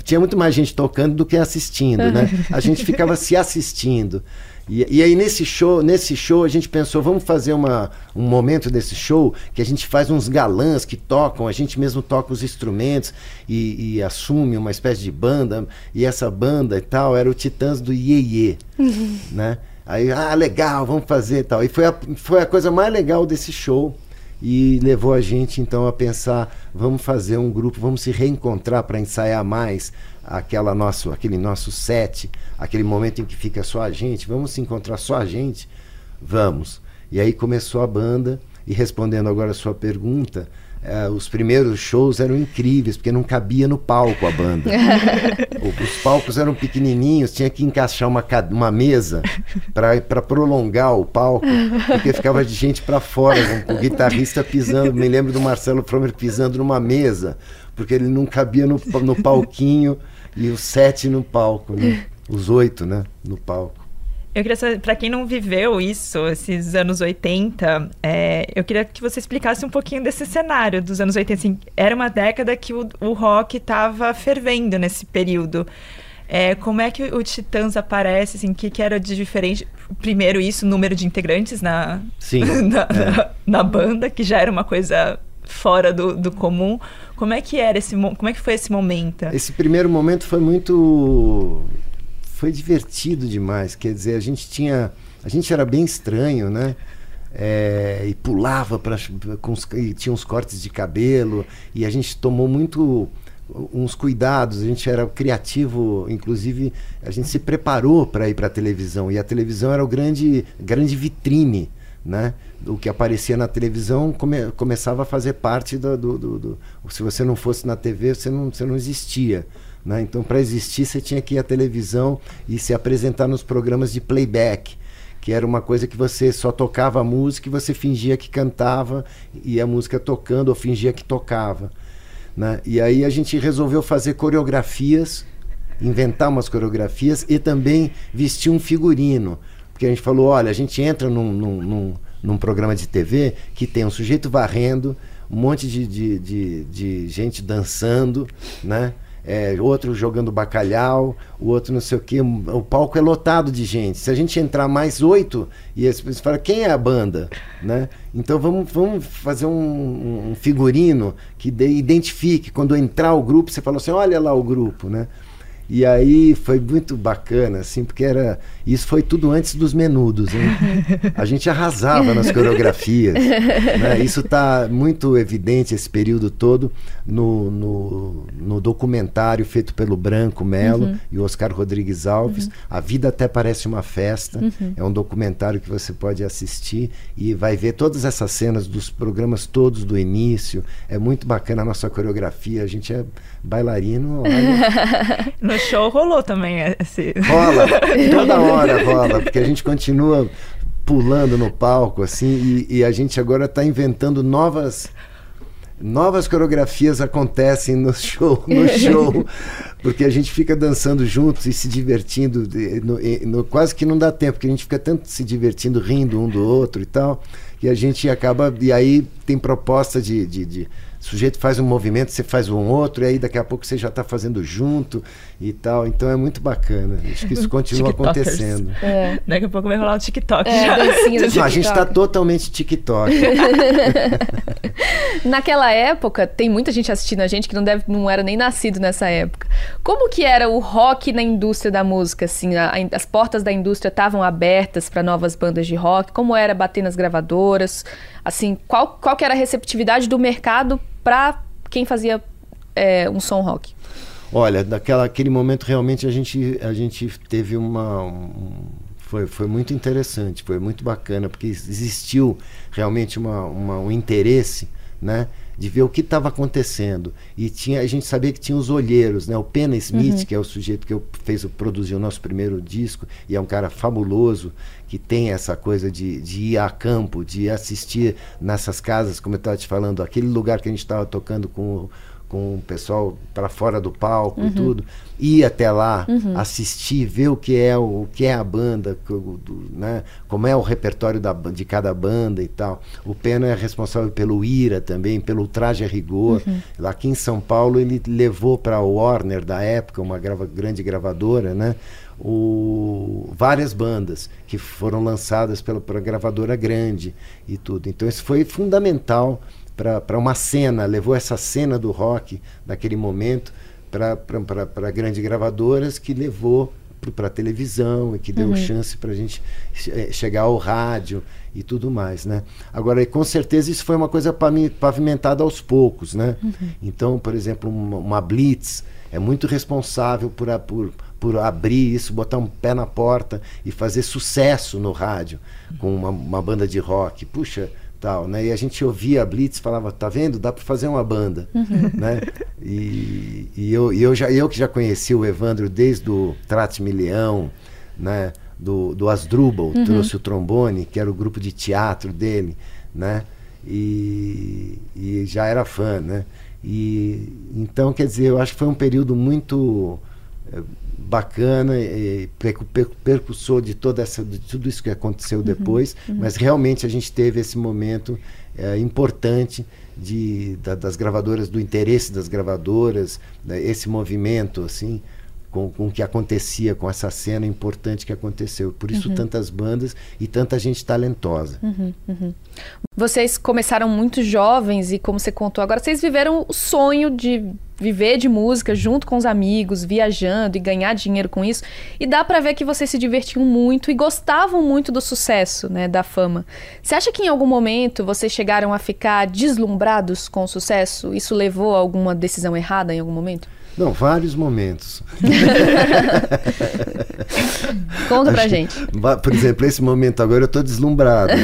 tinha muito mais gente tocando do que assistindo, né? A gente ficava se assistindo. E, e, aí nesse show, nesse show a gente pensou, vamos fazer uma, um momento desse show que a gente faz uns galãs que tocam, a gente mesmo toca os instrumentos e, e assume uma espécie de banda. E essa banda e tal era o Titãs do Iê, uhum. né? Aí, ah, legal, vamos fazer e tal. E foi a, foi a coisa mais legal desse show e levou a gente então a pensar, vamos fazer um grupo, vamos se reencontrar para ensaiar mais aquela nosso, aquele nosso set, aquele momento em que fica só a gente, vamos se encontrar só a gente, vamos. E aí começou a banda e respondendo agora a sua pergunta, é, os primeiros shows eram incríveis, porque não cabia no palco a banda. os palcos eram pequenininhos, tinha que encaixar uma, uma mesa para prolongar o palco, porque ficava de gente para fora, o guitarrista pisando. Me lembro do Marcelo Fromer pisando numa mesa, porque ele não cabia no, no palquinho e os sete no palco, né? os oito né? no palco. Eu queria saber, para quem não viveu isso, esses anos 80, é, eu queria que você explicasse um pouquinho desse cenário dos anos 80. Assim, era uma década que o, o rock estava fervendo nesse período. É, como é que o Titãs aparece? Assim, o que, que era de diferente? Primeiro, isso, número de integrantes na, Sim, na, é. na, na, banda, que já era uma coisa fora do, do comum. Como é que era esse como é que foi esse momento? Esse primeiro momento foi muito foi divertido demais. Quer dizer, a gente tinha. A gente era bem estranho, né? É, e pulava para e tinha uns cortes de cabelo e a gente tomou muito uns cuidados a gente era criativo inclusive a gente se preparou para ir para a televisão e a televisão era o grande grande vitrine né o que aparecia na televisão come, começava a fazer parte do, do, do, do, se você não fosse na TV você não, você não existia né? Então, para existir, você tinha que ir à televisão e se apresentar nos programas de playback, que era uma coisa que você só tocava a música e você fingia que cantava e a música tocando ou fingia que tocava. Né? E aí a gente resolveu fazer coreografias, inventar umas coreografias e também vestir um figurino. Porque a gente falou: olha, a gente entra num, num, num, num programa de TV que tem um sujeito varrendo, um monte de, de, de, de gente dançando, né? é, outro jogando bacalhau, o outro não sei o que. O palco é lotado de gente. Se a gente entrar mais oito, e as pessoas falam, quem é a banda? Né? Então vamos, vamos fazer um, um figurino que de, identifique. Quando entrar o grupo, você fala assim, olha lá o grupo, né? E aí foi muito bacana, assim, porque era. Isso foi tudo antes dos menudos, hein? A gente arrasava nas coreografias. Né? Isso está muito evidente esse período todo no, no, no, documentário feito pelo Branco Melo uhum. e Oscar Rodrigues Alves. Uhum. A Vida Até Parece uma Festa. Uhum. É um documentário que você pode assistir e vai ver todas essas cenas dos programas todos do início. É muito bacana a nossa coreografia. A gente é bailarino. Olha... no show rolou também esse. Rola, toda hora rola, porque a gente continua pulando no palco, assim, e, e a gente agora está inventando novas novas coreografias acontecem no show, no show, porque a gente fica dançando juntos e se divertindo, no, no, quase que não dá tempo, porque a gente fica tanto se divertindo, rindo um do outro e tal, que a gente acaba e aí tem proposta de, de, de o sujeito faz um movimento, você faz um outro, e aí daqui a pouco você já está fazendo junto e tal. Então é muito bacana. Acho que isso continua acontecendo. É. Daqui a pouco vai rolar o TikTok. É, já. Não, a gente está totalmente TikTok. Naquela época, tem muita gente assistindo a gente que não, deve, não era nem nascido nessa época. Como que era o rock na indústria da música? Assim, a, as portas da indústria estavam abertas para novas bandas de rock? Como era bater nas gravadoras? Assim, qual, qual que era a receptividade do mercado para quem fazia é, um som rock? Olha, daquela aquele momento realmente a gente a gente teve uma um, foi, foi muito interessante, foi muito bacana porque existiu realmente uma, uma um interesse, né? de ver o que estava acontecendo. E tinha, a gente sabia que tinha os olheiros, né? O Pena Smith, uhum. que é o sujeito que eu fez, produziu o nosso primeiro disco, e é um cara fabuloso, que tem essa coisa de, de ir a campo, de assistir nessas casas, como eu estava te falando, aquele lugar que a gente estava tocando com com o pessoal para fora do palco uhum. e tudo, ir até lá, uhum. assistir, ver o que é o, o que é a banda, do, né? como é o repertório da, de cada banda e tal. O Pena é responsável pelo Ira também, pelo Traje a Rigor. Uhum. Lá aqui em São Paulo ele levou para a Warner da época, uma grava, grande gravadora, né? O, várias bandas que foram lançadas pela, pela gravadora grande e tudo. Então isso foi fundamental para uma cena, levou essa cena do rock naquele momento para grandes gravadoras que levou para a televisão e que deu uhum. chance para a gente eh, chegar ao rádio e tudo mais, né? Agora, com certeza isso foi uma coisa pavimentada aos poucos, né? Uhum. Então, por exemplo, uma, uma, Blitz é muito responsável por, por, por abrir isso, botar um pé na porta e fazer sucesso no rádio com uma, uma banda de rock. Puxa, tal, né? E a gente ouvia a Blitz falava, tá vendo? Dá para fazer uma banda, uhum. né? E, e, eu, e eu já eu que já conheci o Evandro desde o Trate-me Leão, né? Do, do Asdrubal, uhum. trouxe o trombone, que era o grupo de teatro dele, né? E, e já era fã, né? E então, quer dizer, eu acho que foi um período muito eh, bacana e percussor de toda essa de tudo isso que aconteceu uhum, depois uhum. mas realmente a gente teve esse momento é, importante de da, das gravadoras do interesse das gravadoras né, esse movimento assim com, com o que acontecia com essa cena importante que aconteceu por isso uhum. tantas bandas e tanta gente talentosa uhum, uhum. vocês começaram muito jovens e como você contou agora vocês viveram o sonho de viver de música junto com os amigos, viajando e ganhar dinheiro com isso. E dá para ver que vocês se divertiam muito e gostavam muito do sucesso, né, da fama. Você acha que em algum momento vocês chegaram a ficar deslumbrados com o sucesso? Isso levou a alguma decisão errada em algum momento? Não, vários momentos. Conta pra gente. Por exemplo, esse momento agora eu estou deslumbrado.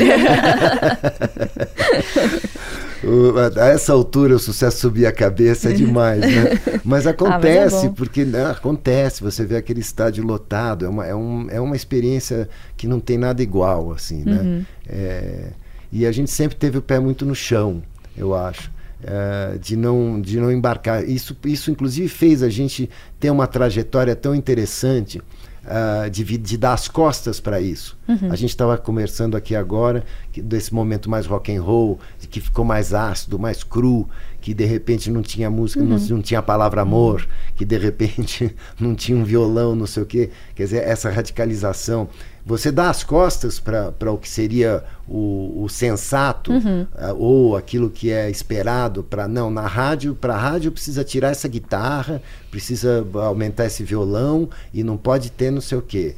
a essa altura o sucesso subir a cabeça é demais, né? Mas acontece, ah, mas é porque né, acontece, você vê aquele estádio lotado, é uma, é, um, é uma experiência que não tem nada igual, assim, né? Uhum. É, e a gente sempre teve o pé muito no chão, eu acho. É, de, não, de não embarcar. Isso, isso, inclusive, fez a gente ter uma trajetória tão interessante uh, de, de, dar as costas para isso. Uhum. A gente estava conversando aqui agora que, desse momento mais rock and roll, que ficou mais ácido, mais cru, que de repente não tinha música, uhum. não, não, tinha a palavra amor, que de repente não tinha um violão, não sei o quê. Quer dizer, essa radicalização. Você dá as costas para o que seria o, o sensato uhum. uh, ou aquilo que é esperado para não na rádio para a rádio precisa tirar essa guitarra precisa aumentar esse violão e não pode ter não sei o quê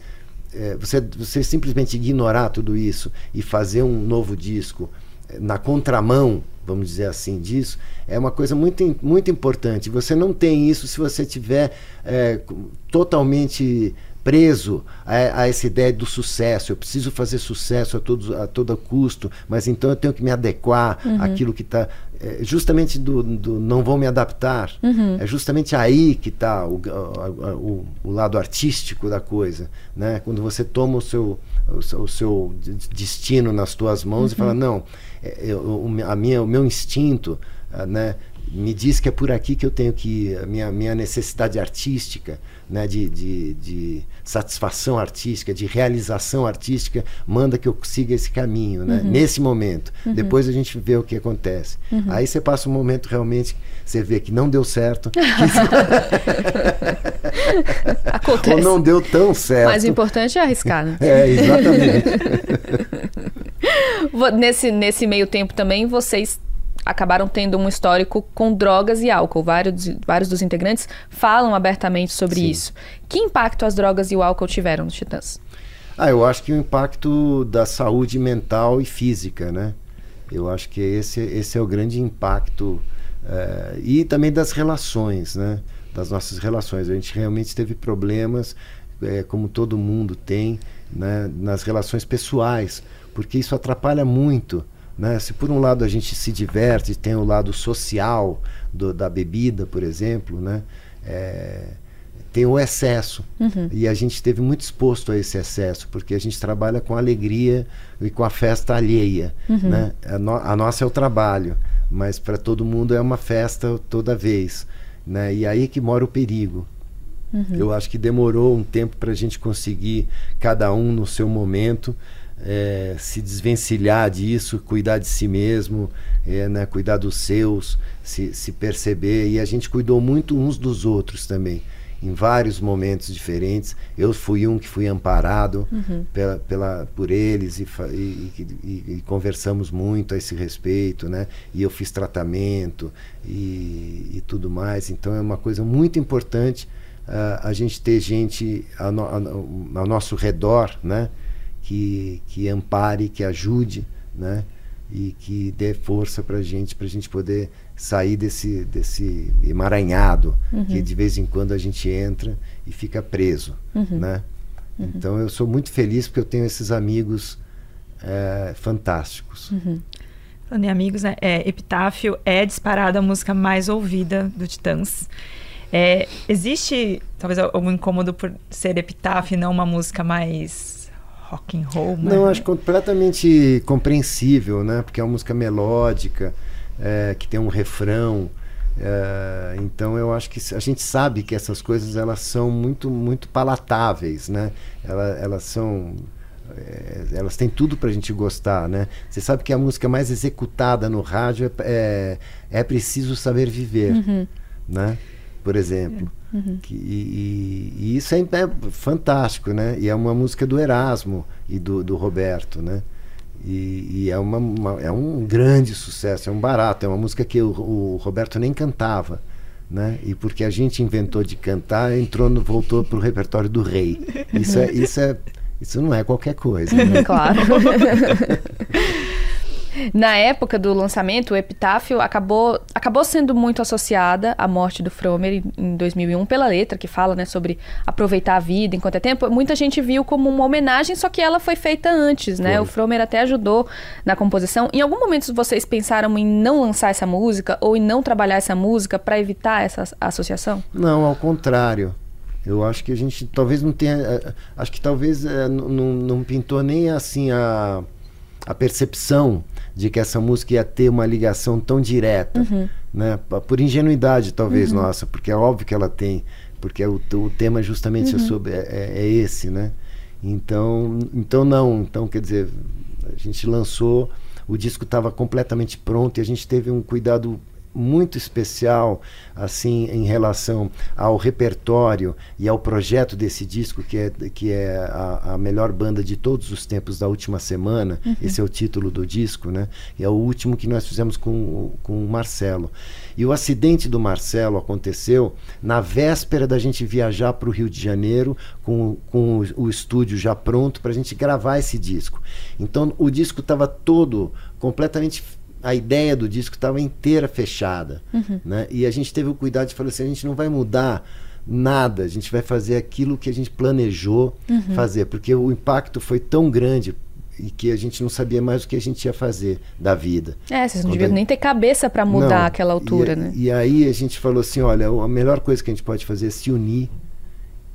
é, você, você simplesmente ignorar tudo isso e fazer um novo disco é, na contramão vamos dizer assim disso é uma coisa muito, muito importante você não tem isso se você tiver é, totalmente preso a, a, essa ideia do sucesso. Eu preciso fazer sucesso a, todos, a todo custo, mas então eu tenho que me adequar uhum. àquilo que está. É, justamente do, do, não vou me adaptar. Uhum. É justamente aí que está o, o, o, lado artístico da coisa. Né? Quando você toma o seu, o seu, o seu destino nas tuas mãos uhum. e fala: não, é, eu, a minha, o meu instinto. Uh, né, me diz que é por aqui que eu tenho que ir, a minha, minha necessidade artística, né, de, de, de, satisfação artística, de realização artística, manda que eu siga esse caminho, né, uhum. nesse momento. Uhum. Depois a gente vê o que acontece. Uhum. Aí você passa um momento realmente, você vê que não deu certo. acontece. Ou não deu tão certo. Mas o importante é arriscar, né? É, exatamente. nesse, nesse meio tempo também, vocês acabaram tendo um histórico com drogas e álcool. Vários, vários dos integrantes falam abertamente sobre Sim. isso. Que impacto as drogas e o álcool tiveram nos Titãs? Ah, eu acho que o impacto da saúde mental e física, né? Eu acho que esse, esse é o grande impacto. É, e também das relações, né? Das nossas relações. A gente realmente teve problemas, é, como todo mundo tem, né? nas relações pessoais, porque isso atrapalha muito né? Se por um lado a gente se diverte, tem o lado social do, da bebida, por exemplo, né? É, tem o excesso. Uhum. E a gente esteve muito exposto a esse excesso, porque a gente trabalha com alegria e com a festa alheia. Uhum. Né? A, no, a, nossa é o trabalho. mas para todo mundo é uma festa toda vez. Né? E aí que mora o perigo. Uhum. Eu acho que demorou um tempo para a gente conseguir, cada um no seu momento, é, se desvencilhar disso, cuidar de si mesmo, é, né, cuidar dos seus, se, se perceber. E a gente cuidou muito uns dos outros também, em vários momentos diferentes. Eu fui um que fui amparado uhum. pela, pela, por eles e, e, e, e, conversamos muito a esse respeito, né? E eu fiz tratamento e, tudo mais. Então é uma coisa muito importante uh, a gente ter gente ao, no, ao nosso redor, né? Que, que ampare, que ajude, né? E que dê força para a gente, para a gente poder sair desse, desse emaranhado uhum. que de vez em quando a gente entra e fica preso, uhum. né? Uhum. Então eu sou muito feliz porque eu tenho esses amigos é, fantásticos. Uhum. Falando em amigos, né? É, Epitáfio é disparada a música mais ouvida do Titãs. É, existe talvez algum incômodo por ser Epitáfio e não uma música mais rock and roll. Mas... Não, acho completamente compreensível, né? Porque é uma música melódica, é, que tem um refrão. É, então eu acho que a gente sabe que essas coisas elas são muito muito palatáveis, né? Elas, elas são é, elas têm tudo para a gente gostar, né? Você sabe que a música mais executada no rádio é, é, é preciso saber viver, uhum. né? Por exemplo. Uhum. Que, e, e, isso é, é, fantástico, né? E é uma música do Erasmo e do, do Roberto, né? E, e é, uma, uma, é um grande sucesso, é um barato, é uma música que o, o, Roberto nem cantava. Né? E porque a gente inventou de cantar, entrou no, voltou para o repertório do rei. Isso, é, isso, é, isso não é qualquer coisa. Né? Claro. Na época do lançamento, o Epitáfio acabou, acabou sendo muito associada à morte do Fromer em 2001 pela letra que fala né, sobre aproveitar a vida enquanto é tempo. Muita gente viu como uma homenagem, só que ela foi feita antes, né? Foi. O Fromer até ajudou na composição. Em algum momento vocês pensaram em não lançar essa música ou em não trabalhar essa música para evitar essa associação? Não, ao contrário. Eu acho que a gente talvez não tenha. Eh, acho que talvez é, não, não pintou nem assim a, a percepção de que essa música ia ter uma ligação tão direta, uhum. né? Por ingenuidade, talvez, uhum. nossa, porque é óbvio que ela tem, porque o, o tema justamente uhum. é, sobre, é, é, esse, né? Então, então não, então quer dizer, a gente lançou, o disco estava completamente pronto e a gente teve um cuidado muito especial assim em relação ao repertório e ao projeto desse disco que é, que é a, a melhor banda de todos os tempos da última semana uhum. esse é o título do disco né? E é o último que nós fizemos com, com o Marcelo. E o acidente do Marcelo aconteceu na véspera da gente viajar para o Rio de Janeiro com, com o, o estúdio já pronto para a gente gravar esse disco. Então o disco estava todo completamente a ideia do disco estava inteira fechada. Uhum. Né? E a gente teve o cuidado de falar assim: a gente não vai mudar nada, a gente vai fazer aquilo que a gente planejou uhum. fazer, porque o impacto foi tão grande e que a gente não sabia mais o que a gente ia fazer da vida. É, vocês não deviam nem ter cabeça para mudar não, aquela altura, e, né? E aí a gente falou assim: olha, a melhor coisa que a gente pode fazer é se unir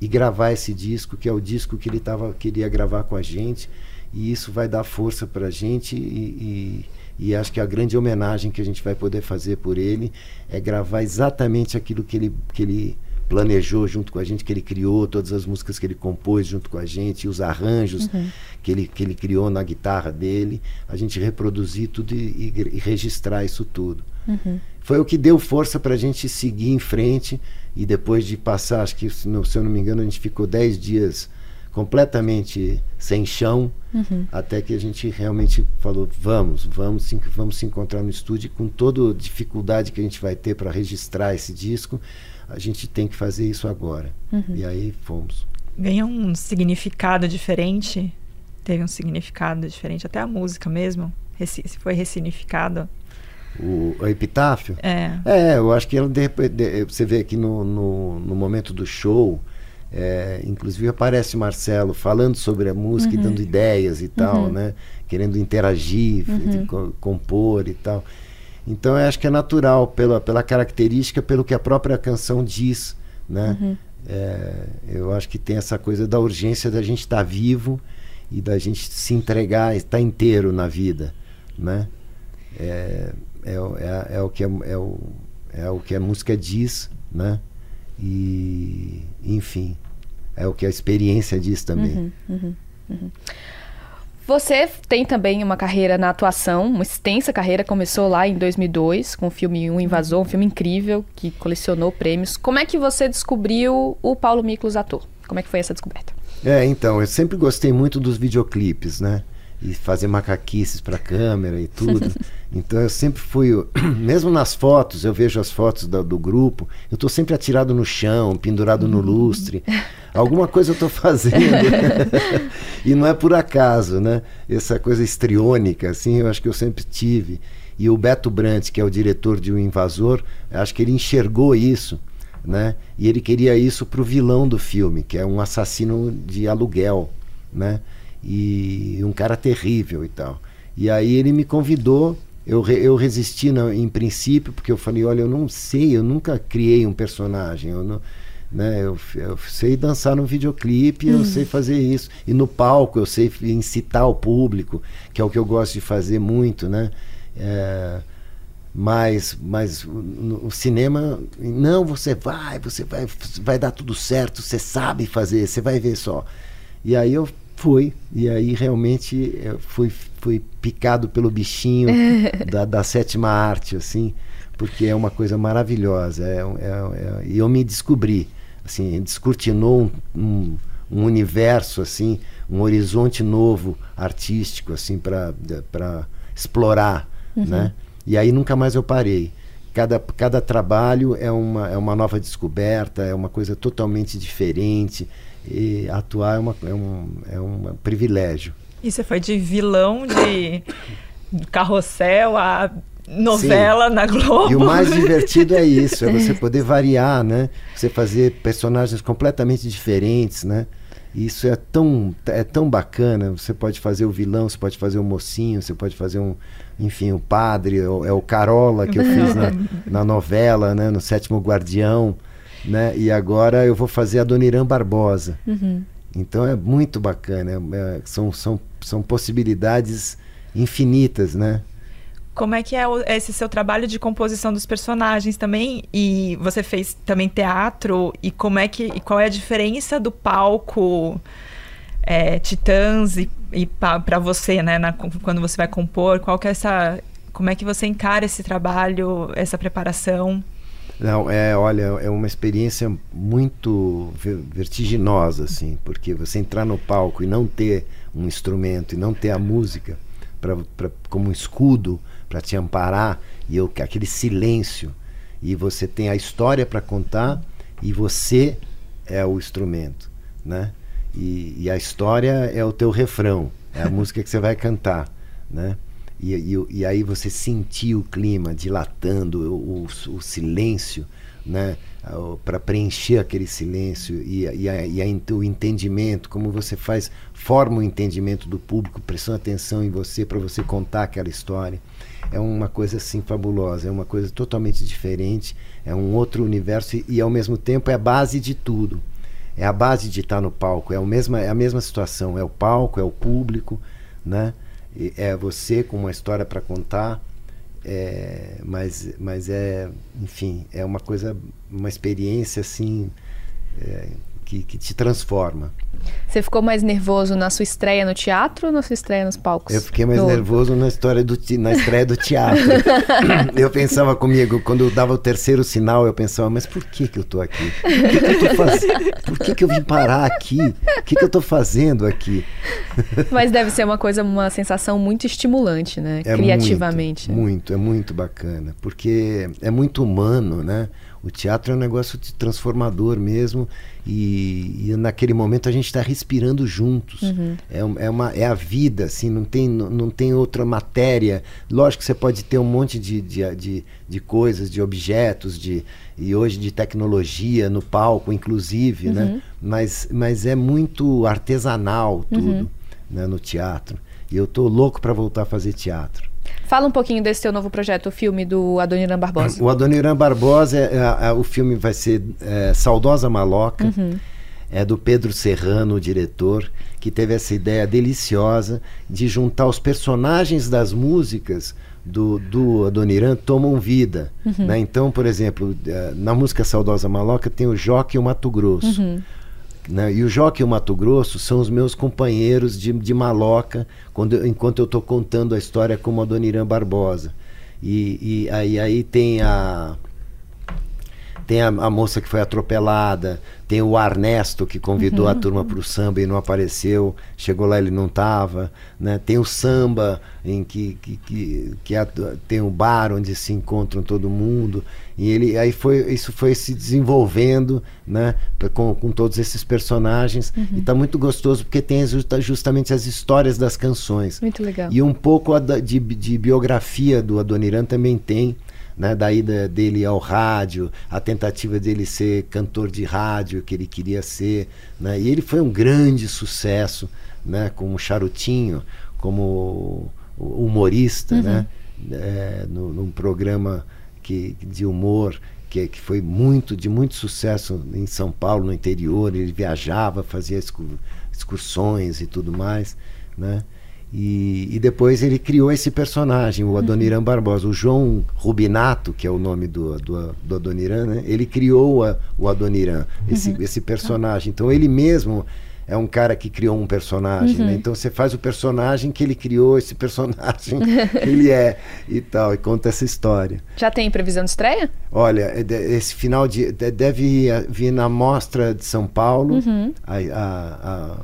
e gravar esse disco, que é o disco que ele tava, queria gravar com a gente, e isso vai dar força para a gente e, e e acho que a grande homenagem que a gente vai poder fazer por ele é gravar exatamente aquilo que ele, que ele planejou junto com a gente, que ele criou, todas as músicas que ele compôs junto com a gente, os arranjos uhum. que, ele, que ele criou na guitarra dele, a gente reproduzir tudo e, e, e registrar isso tudo. Uhum. Foi o que deu força para a gente seguir em frente e depois de passar, acho que se, se eu não me engano, a gente ficou 10 dias completamente sem chão, uhum. até que a gente realmente falou, vamos, vamos, vamos se encontrar no estúdio com toda a dificuldade que a gente vai ter para registrar esse disco, a gente tem que fazer isso agora. Uhum. E aí fomos. Ganhou um significado diferente? Teve um significado diferente, até a música mesmo? Foi ressignificada? O, o, epitáfio? É. É, eu acho que ela, de, de, você vê aqui no, no, no momento do show, é, inclusive aparece Marcelo falando sobre a música uhum. e dando ideias e tal, uhum. né? Querendo interagir, uhum. compor e tal. Então eu acho que é natural pela, pela característica, pelo que a própria canção diz, né? Uhum. É, eu acho que tem essa coisa da urgência da gente estar tá vivo e da gente se entregar, estar inteiro na vida, né? É, é, é, é, o que é, é, o, é o que a música diz, né? E, enfim, é o que a experiência diz também. Uhum, uhum, uhum. Você tem também uma carreira na atuação, uma extensa carreira, começou lá em 2002 com o filme O Invasor, um filme incrível que colecionou prêmios. Como é que você descobriu o Paulo Miklos ator? Como é que foi essa descoberta? É, então, eu sempre gostei muito dos videoclipes, né? E fazer macaquices para câmera e tudo. então eu sempre fui, mesmo nas fotos, eu vejo as fotos do, do grupo, eu estou sempre atirado no chão, pendurado no lustre. Alguma coisa eu estou fazendo. e não é por acaso, né? Essa coisa estriônica, assim, eu acho que eu sempre tive. E o Beto Brandt, que é o diretor de O Invasor, acho que ele enxergou isso, né? E ele queria isso para o vilão do filme, que é um assassino de aluguel, né? E um cara terrível e tal. E aí ele me convidou eu, eu resisti na, em princípio, porque eu falei, olha, eu não sei, eu nunca criei um personagem, eu não, né? Eu, eu sei dançar no videoclipe, eu hum. sei fazer isso. E no palco eu sei incitar o público, que é o que eu gosto de fazer muito, né? É, mas, mas no cinema, não, você vai, você vai, vai dar tudo certo, você sabe fazer, você vai ver só. E aí eu fui, e aí realmente eu fui, fui picado pelo bichinho da, da sétima arte, assim, porque é uma coisa maravilhosa. É, é, é, e eu me descobri assim, descortinou um, um, um, universo assim, um horizonte novo artístico assim para explorar, uhum. né? E aí nunca mais eu parei. Cada, cada trabalho é uma, é uma nova descoberta, é uma coisa totalmente diferente. E atuar é, uma, é, um, é um privilégio. E você foi de vilão de carrossel a novela Sim. na Globo. E o mais divertido é isso, é você poder variar, né? Você fazer personagens completamente diferentes, né? Isso é tão, é tão bacana. Você pode fazer o vilão, você pode fazer o mocinho, você pode fazer um, enfim, o padre, é o Carola que eu fiz na, na novela, né? No Sétimo Guardião, né? E agora eu vou fazer a Dona Irã Barbosa. Uhum. Então é muito bacana. É, é, são, são, são possibilidades infinitas, né? Como é que é esse seu trabalho de composição dos personagens também? E você fez também teatro e como é que e qual é a diferença do palco é, Titãs e, e para você, né, na, quando você vai compor? Qual que é essa como é que você encara esse trabalho, essa preparação? Não, é, olha, é uma experiência muito vertiginosa, assim, porque você entrar no palco e não ter um instrumento e não ter a música pra, pra, como um escudo para te amparar e eu, aquele silêncio e você tem a história para contar e você é o instrumento, né? E, e, a história é o teu refrão, é a música que você vai cantar, né? E, e, e aí você sentir o clima dilatando o, o, o silêncio, né? para preencher aquele silêncio e, e, a, e a, o entendimento, como você faz, forma o entendimento do público, prestando atenção em você para você contar aquela história é uma coisa assim fabulosa, é uma coisa totalmente diferente, é um outro universo e, e ao mesmo tempo é a base de tudo. É a base de estar no palco, é, mesma, é a mesma situação, é o palco, é o público, né? É você com uma história para contar, é, mas, mas é, enfim, é uma coisa, uma experiência assim é, que, que te transforma. Você ficou mais nervoso na sua estreia no teatro ou na sua estreia nos palcos? Eu fiquei mais no... nervoso na, história do, na estreia do teatro. eu pensava comigo, quando eu dava o terceiro sinal, eu pensava, mas por que, que eu estou aqui? O que, que eu estou fazendo? Por que, que eu vim parar aqui? O que, que eu estou fazendo aqui? mas deve ser uma coisa, uma sensação muito estimulante, né? É Criativamente. Muito, muito, é muito bacana. Porque é muito humano, né? O teatro é um negócio transformador mesmo e, e naquele momento a gente está respirando juntos. Uhum. É, é, uma, é a vida, assim, não tem, não, não tem outra matéria. Lógico que você pode ter um monte de, de, de, de coisas, de objetos, de, e hoje de tecnologia no palco, inclusive, né? uhum. né? Mas, mas é muito artesanal tudo uhum. né, no teatro. E eu tô louco para voltar a fazer teatro. Fala um pouquinho desse teu novo projeto, o filme do Adoniran Barbosa. O Adoniran Barbosa, é, é, é, o filme vai ser é, Saudosa Maloca. Uhum. É do Pedro Serrano, o diretor, que teve essa ideia deliciosa de juntar os personagens das músicas do, do Adoniran tomam vida. Né? Então, por exemplo, eh, na música Saudosa Maloca tem o Joque e o Mato Grosso. Né? E o Joque e o Mato Grosso são os meus companheiros de, de maloca quando, enquanto eu estou contando a história como Adoniran Barbosa. E, e aí, aí tem a tem a, a moça que foi atropelada, tem o Arnesto que convidou a turma para o samba e não apareceu, chegou lá ele não estava, né? tem o samba em que, que, que, que a- tem o bar onde se encontram todo mundo e ele aí foi isso foi se desenvolvendo né com, com todos esses personagens e está muito gostoso porque tem justa- justamente as histórias das canções Muito legal. e um pouco da- de, de biografia do Adoniran também tem, né, da ida dele ao rádio, a tentativa dele ser cantor de rádio, que ele queria ser. Né, e ele foi um grande sucesso, né, como charutinho, como humorista, né, é, no, num programa que, de humor que, que foi muito de muito sucesso em São Paulo, no interior. Ele viajava, fazia excu- excursões e tudo mais, né? E, e depois ele criou esse personagem, o Adoniran Barbosa. O João Rubinato, que é o nome do, do, do Adoniran, né? ele criou a- o Adoniran, esse, esse personagem. Então ele mesmo é um cara que criou um personagem. né? Então você faz o personagem que ele criou, esse personagem que ele é e tal, e conta essa história. Já tem previsão de estreia? Olha, é esse final de. de- Deve vir na Mostra de São Paulo a, a, a,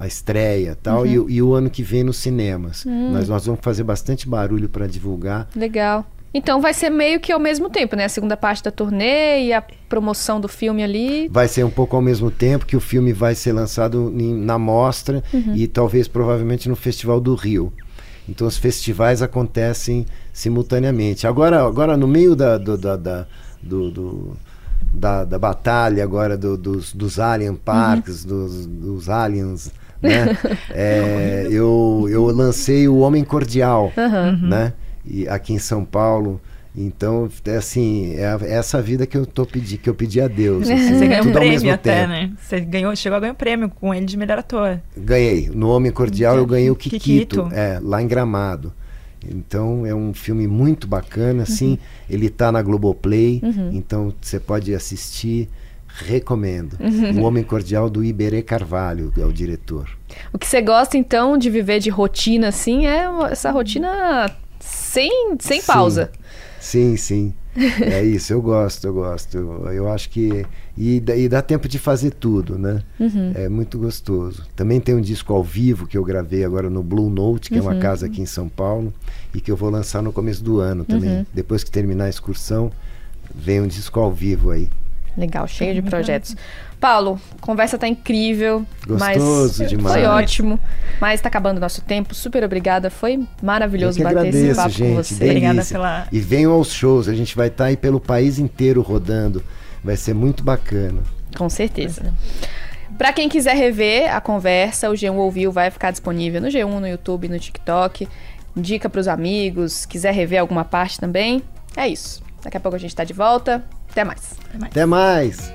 a estreia tal, e, o- e o ano que vem nos cinemas. Mas nós vamos fazer bastante barulho para divulgar. Legal. Então vai ser meio que ao mesmo tempo, né? A segunda parte da turnê e a promoção do filme ali. Vai ser um pouco ao mesmo tempo que o filme vai ser lançado em- na Mostra e talvez provavelmente no Festival do Rio. Então os festivais acontecem simultaneamente. Agora, agora no meio da, do, da, da- do- do- da, da batalha agora do- dos, dos Alien Parks, dos, dos aliens, né? É, eu, eu lancei o Homem Cordial, né? E aqui em São Paulo. Então, é assim, é, é essa vida que eu tô pedi, que eu pedi a Deus. assim, Você ganhou um tudo ao mesmo prêmio até, tempo. né? Você ganhou, chegou a ganhar um prêmio com ele de melhor ator. Ganhei. No Homem Cordial eu ganhei o Kikito, Kikito. É, lá em Gramado. Então é um filme muito bacana, assim. Ele tá na Globoplay, então você pode assistir. Recomendo. O Homem Cordial do Iberê Carvalho, é o diretor. O que você gosta, então, de viver de rotina, assim, é essa rotina sem, sem Sim. pausa. Sim, sim. É isso, eu gosto, eu gosto. Eu, eu acho que. E, e dá tempo de fazer tudo, né? É muito gostoso. Também tem um disco ao vivo que eu gravei agora no Blue Note, que é uma casa aqui em São Paulo, e que eu vou lançar no começo do ano também. Depois que terminar a excursão, vem um disco ao vivo aí. Legal, cheio de projetos. Paulo, a conversa tá incrível. Gostoso mas demais. Foi ótimo. Mas tá acabando o nosso tempo. Super obrigada. Foi maravilhoso bater esse agradeço, papo com gente. você. Delícia. Obrigada pela- E venham aos shows, a gente vai estar aí pelo país inteiro rodando. Vai ser muito bacana. Com certeza. Pra quem quiser rever a conversa, o G1 Ouviu vai ficar disponível no G1, no YouTube, no TikTok. Indica pros amigos, quiser rever alguma parte também. É isso. Daqui a pouco a gente tá de volta. Até mais. Até mais. Até mais.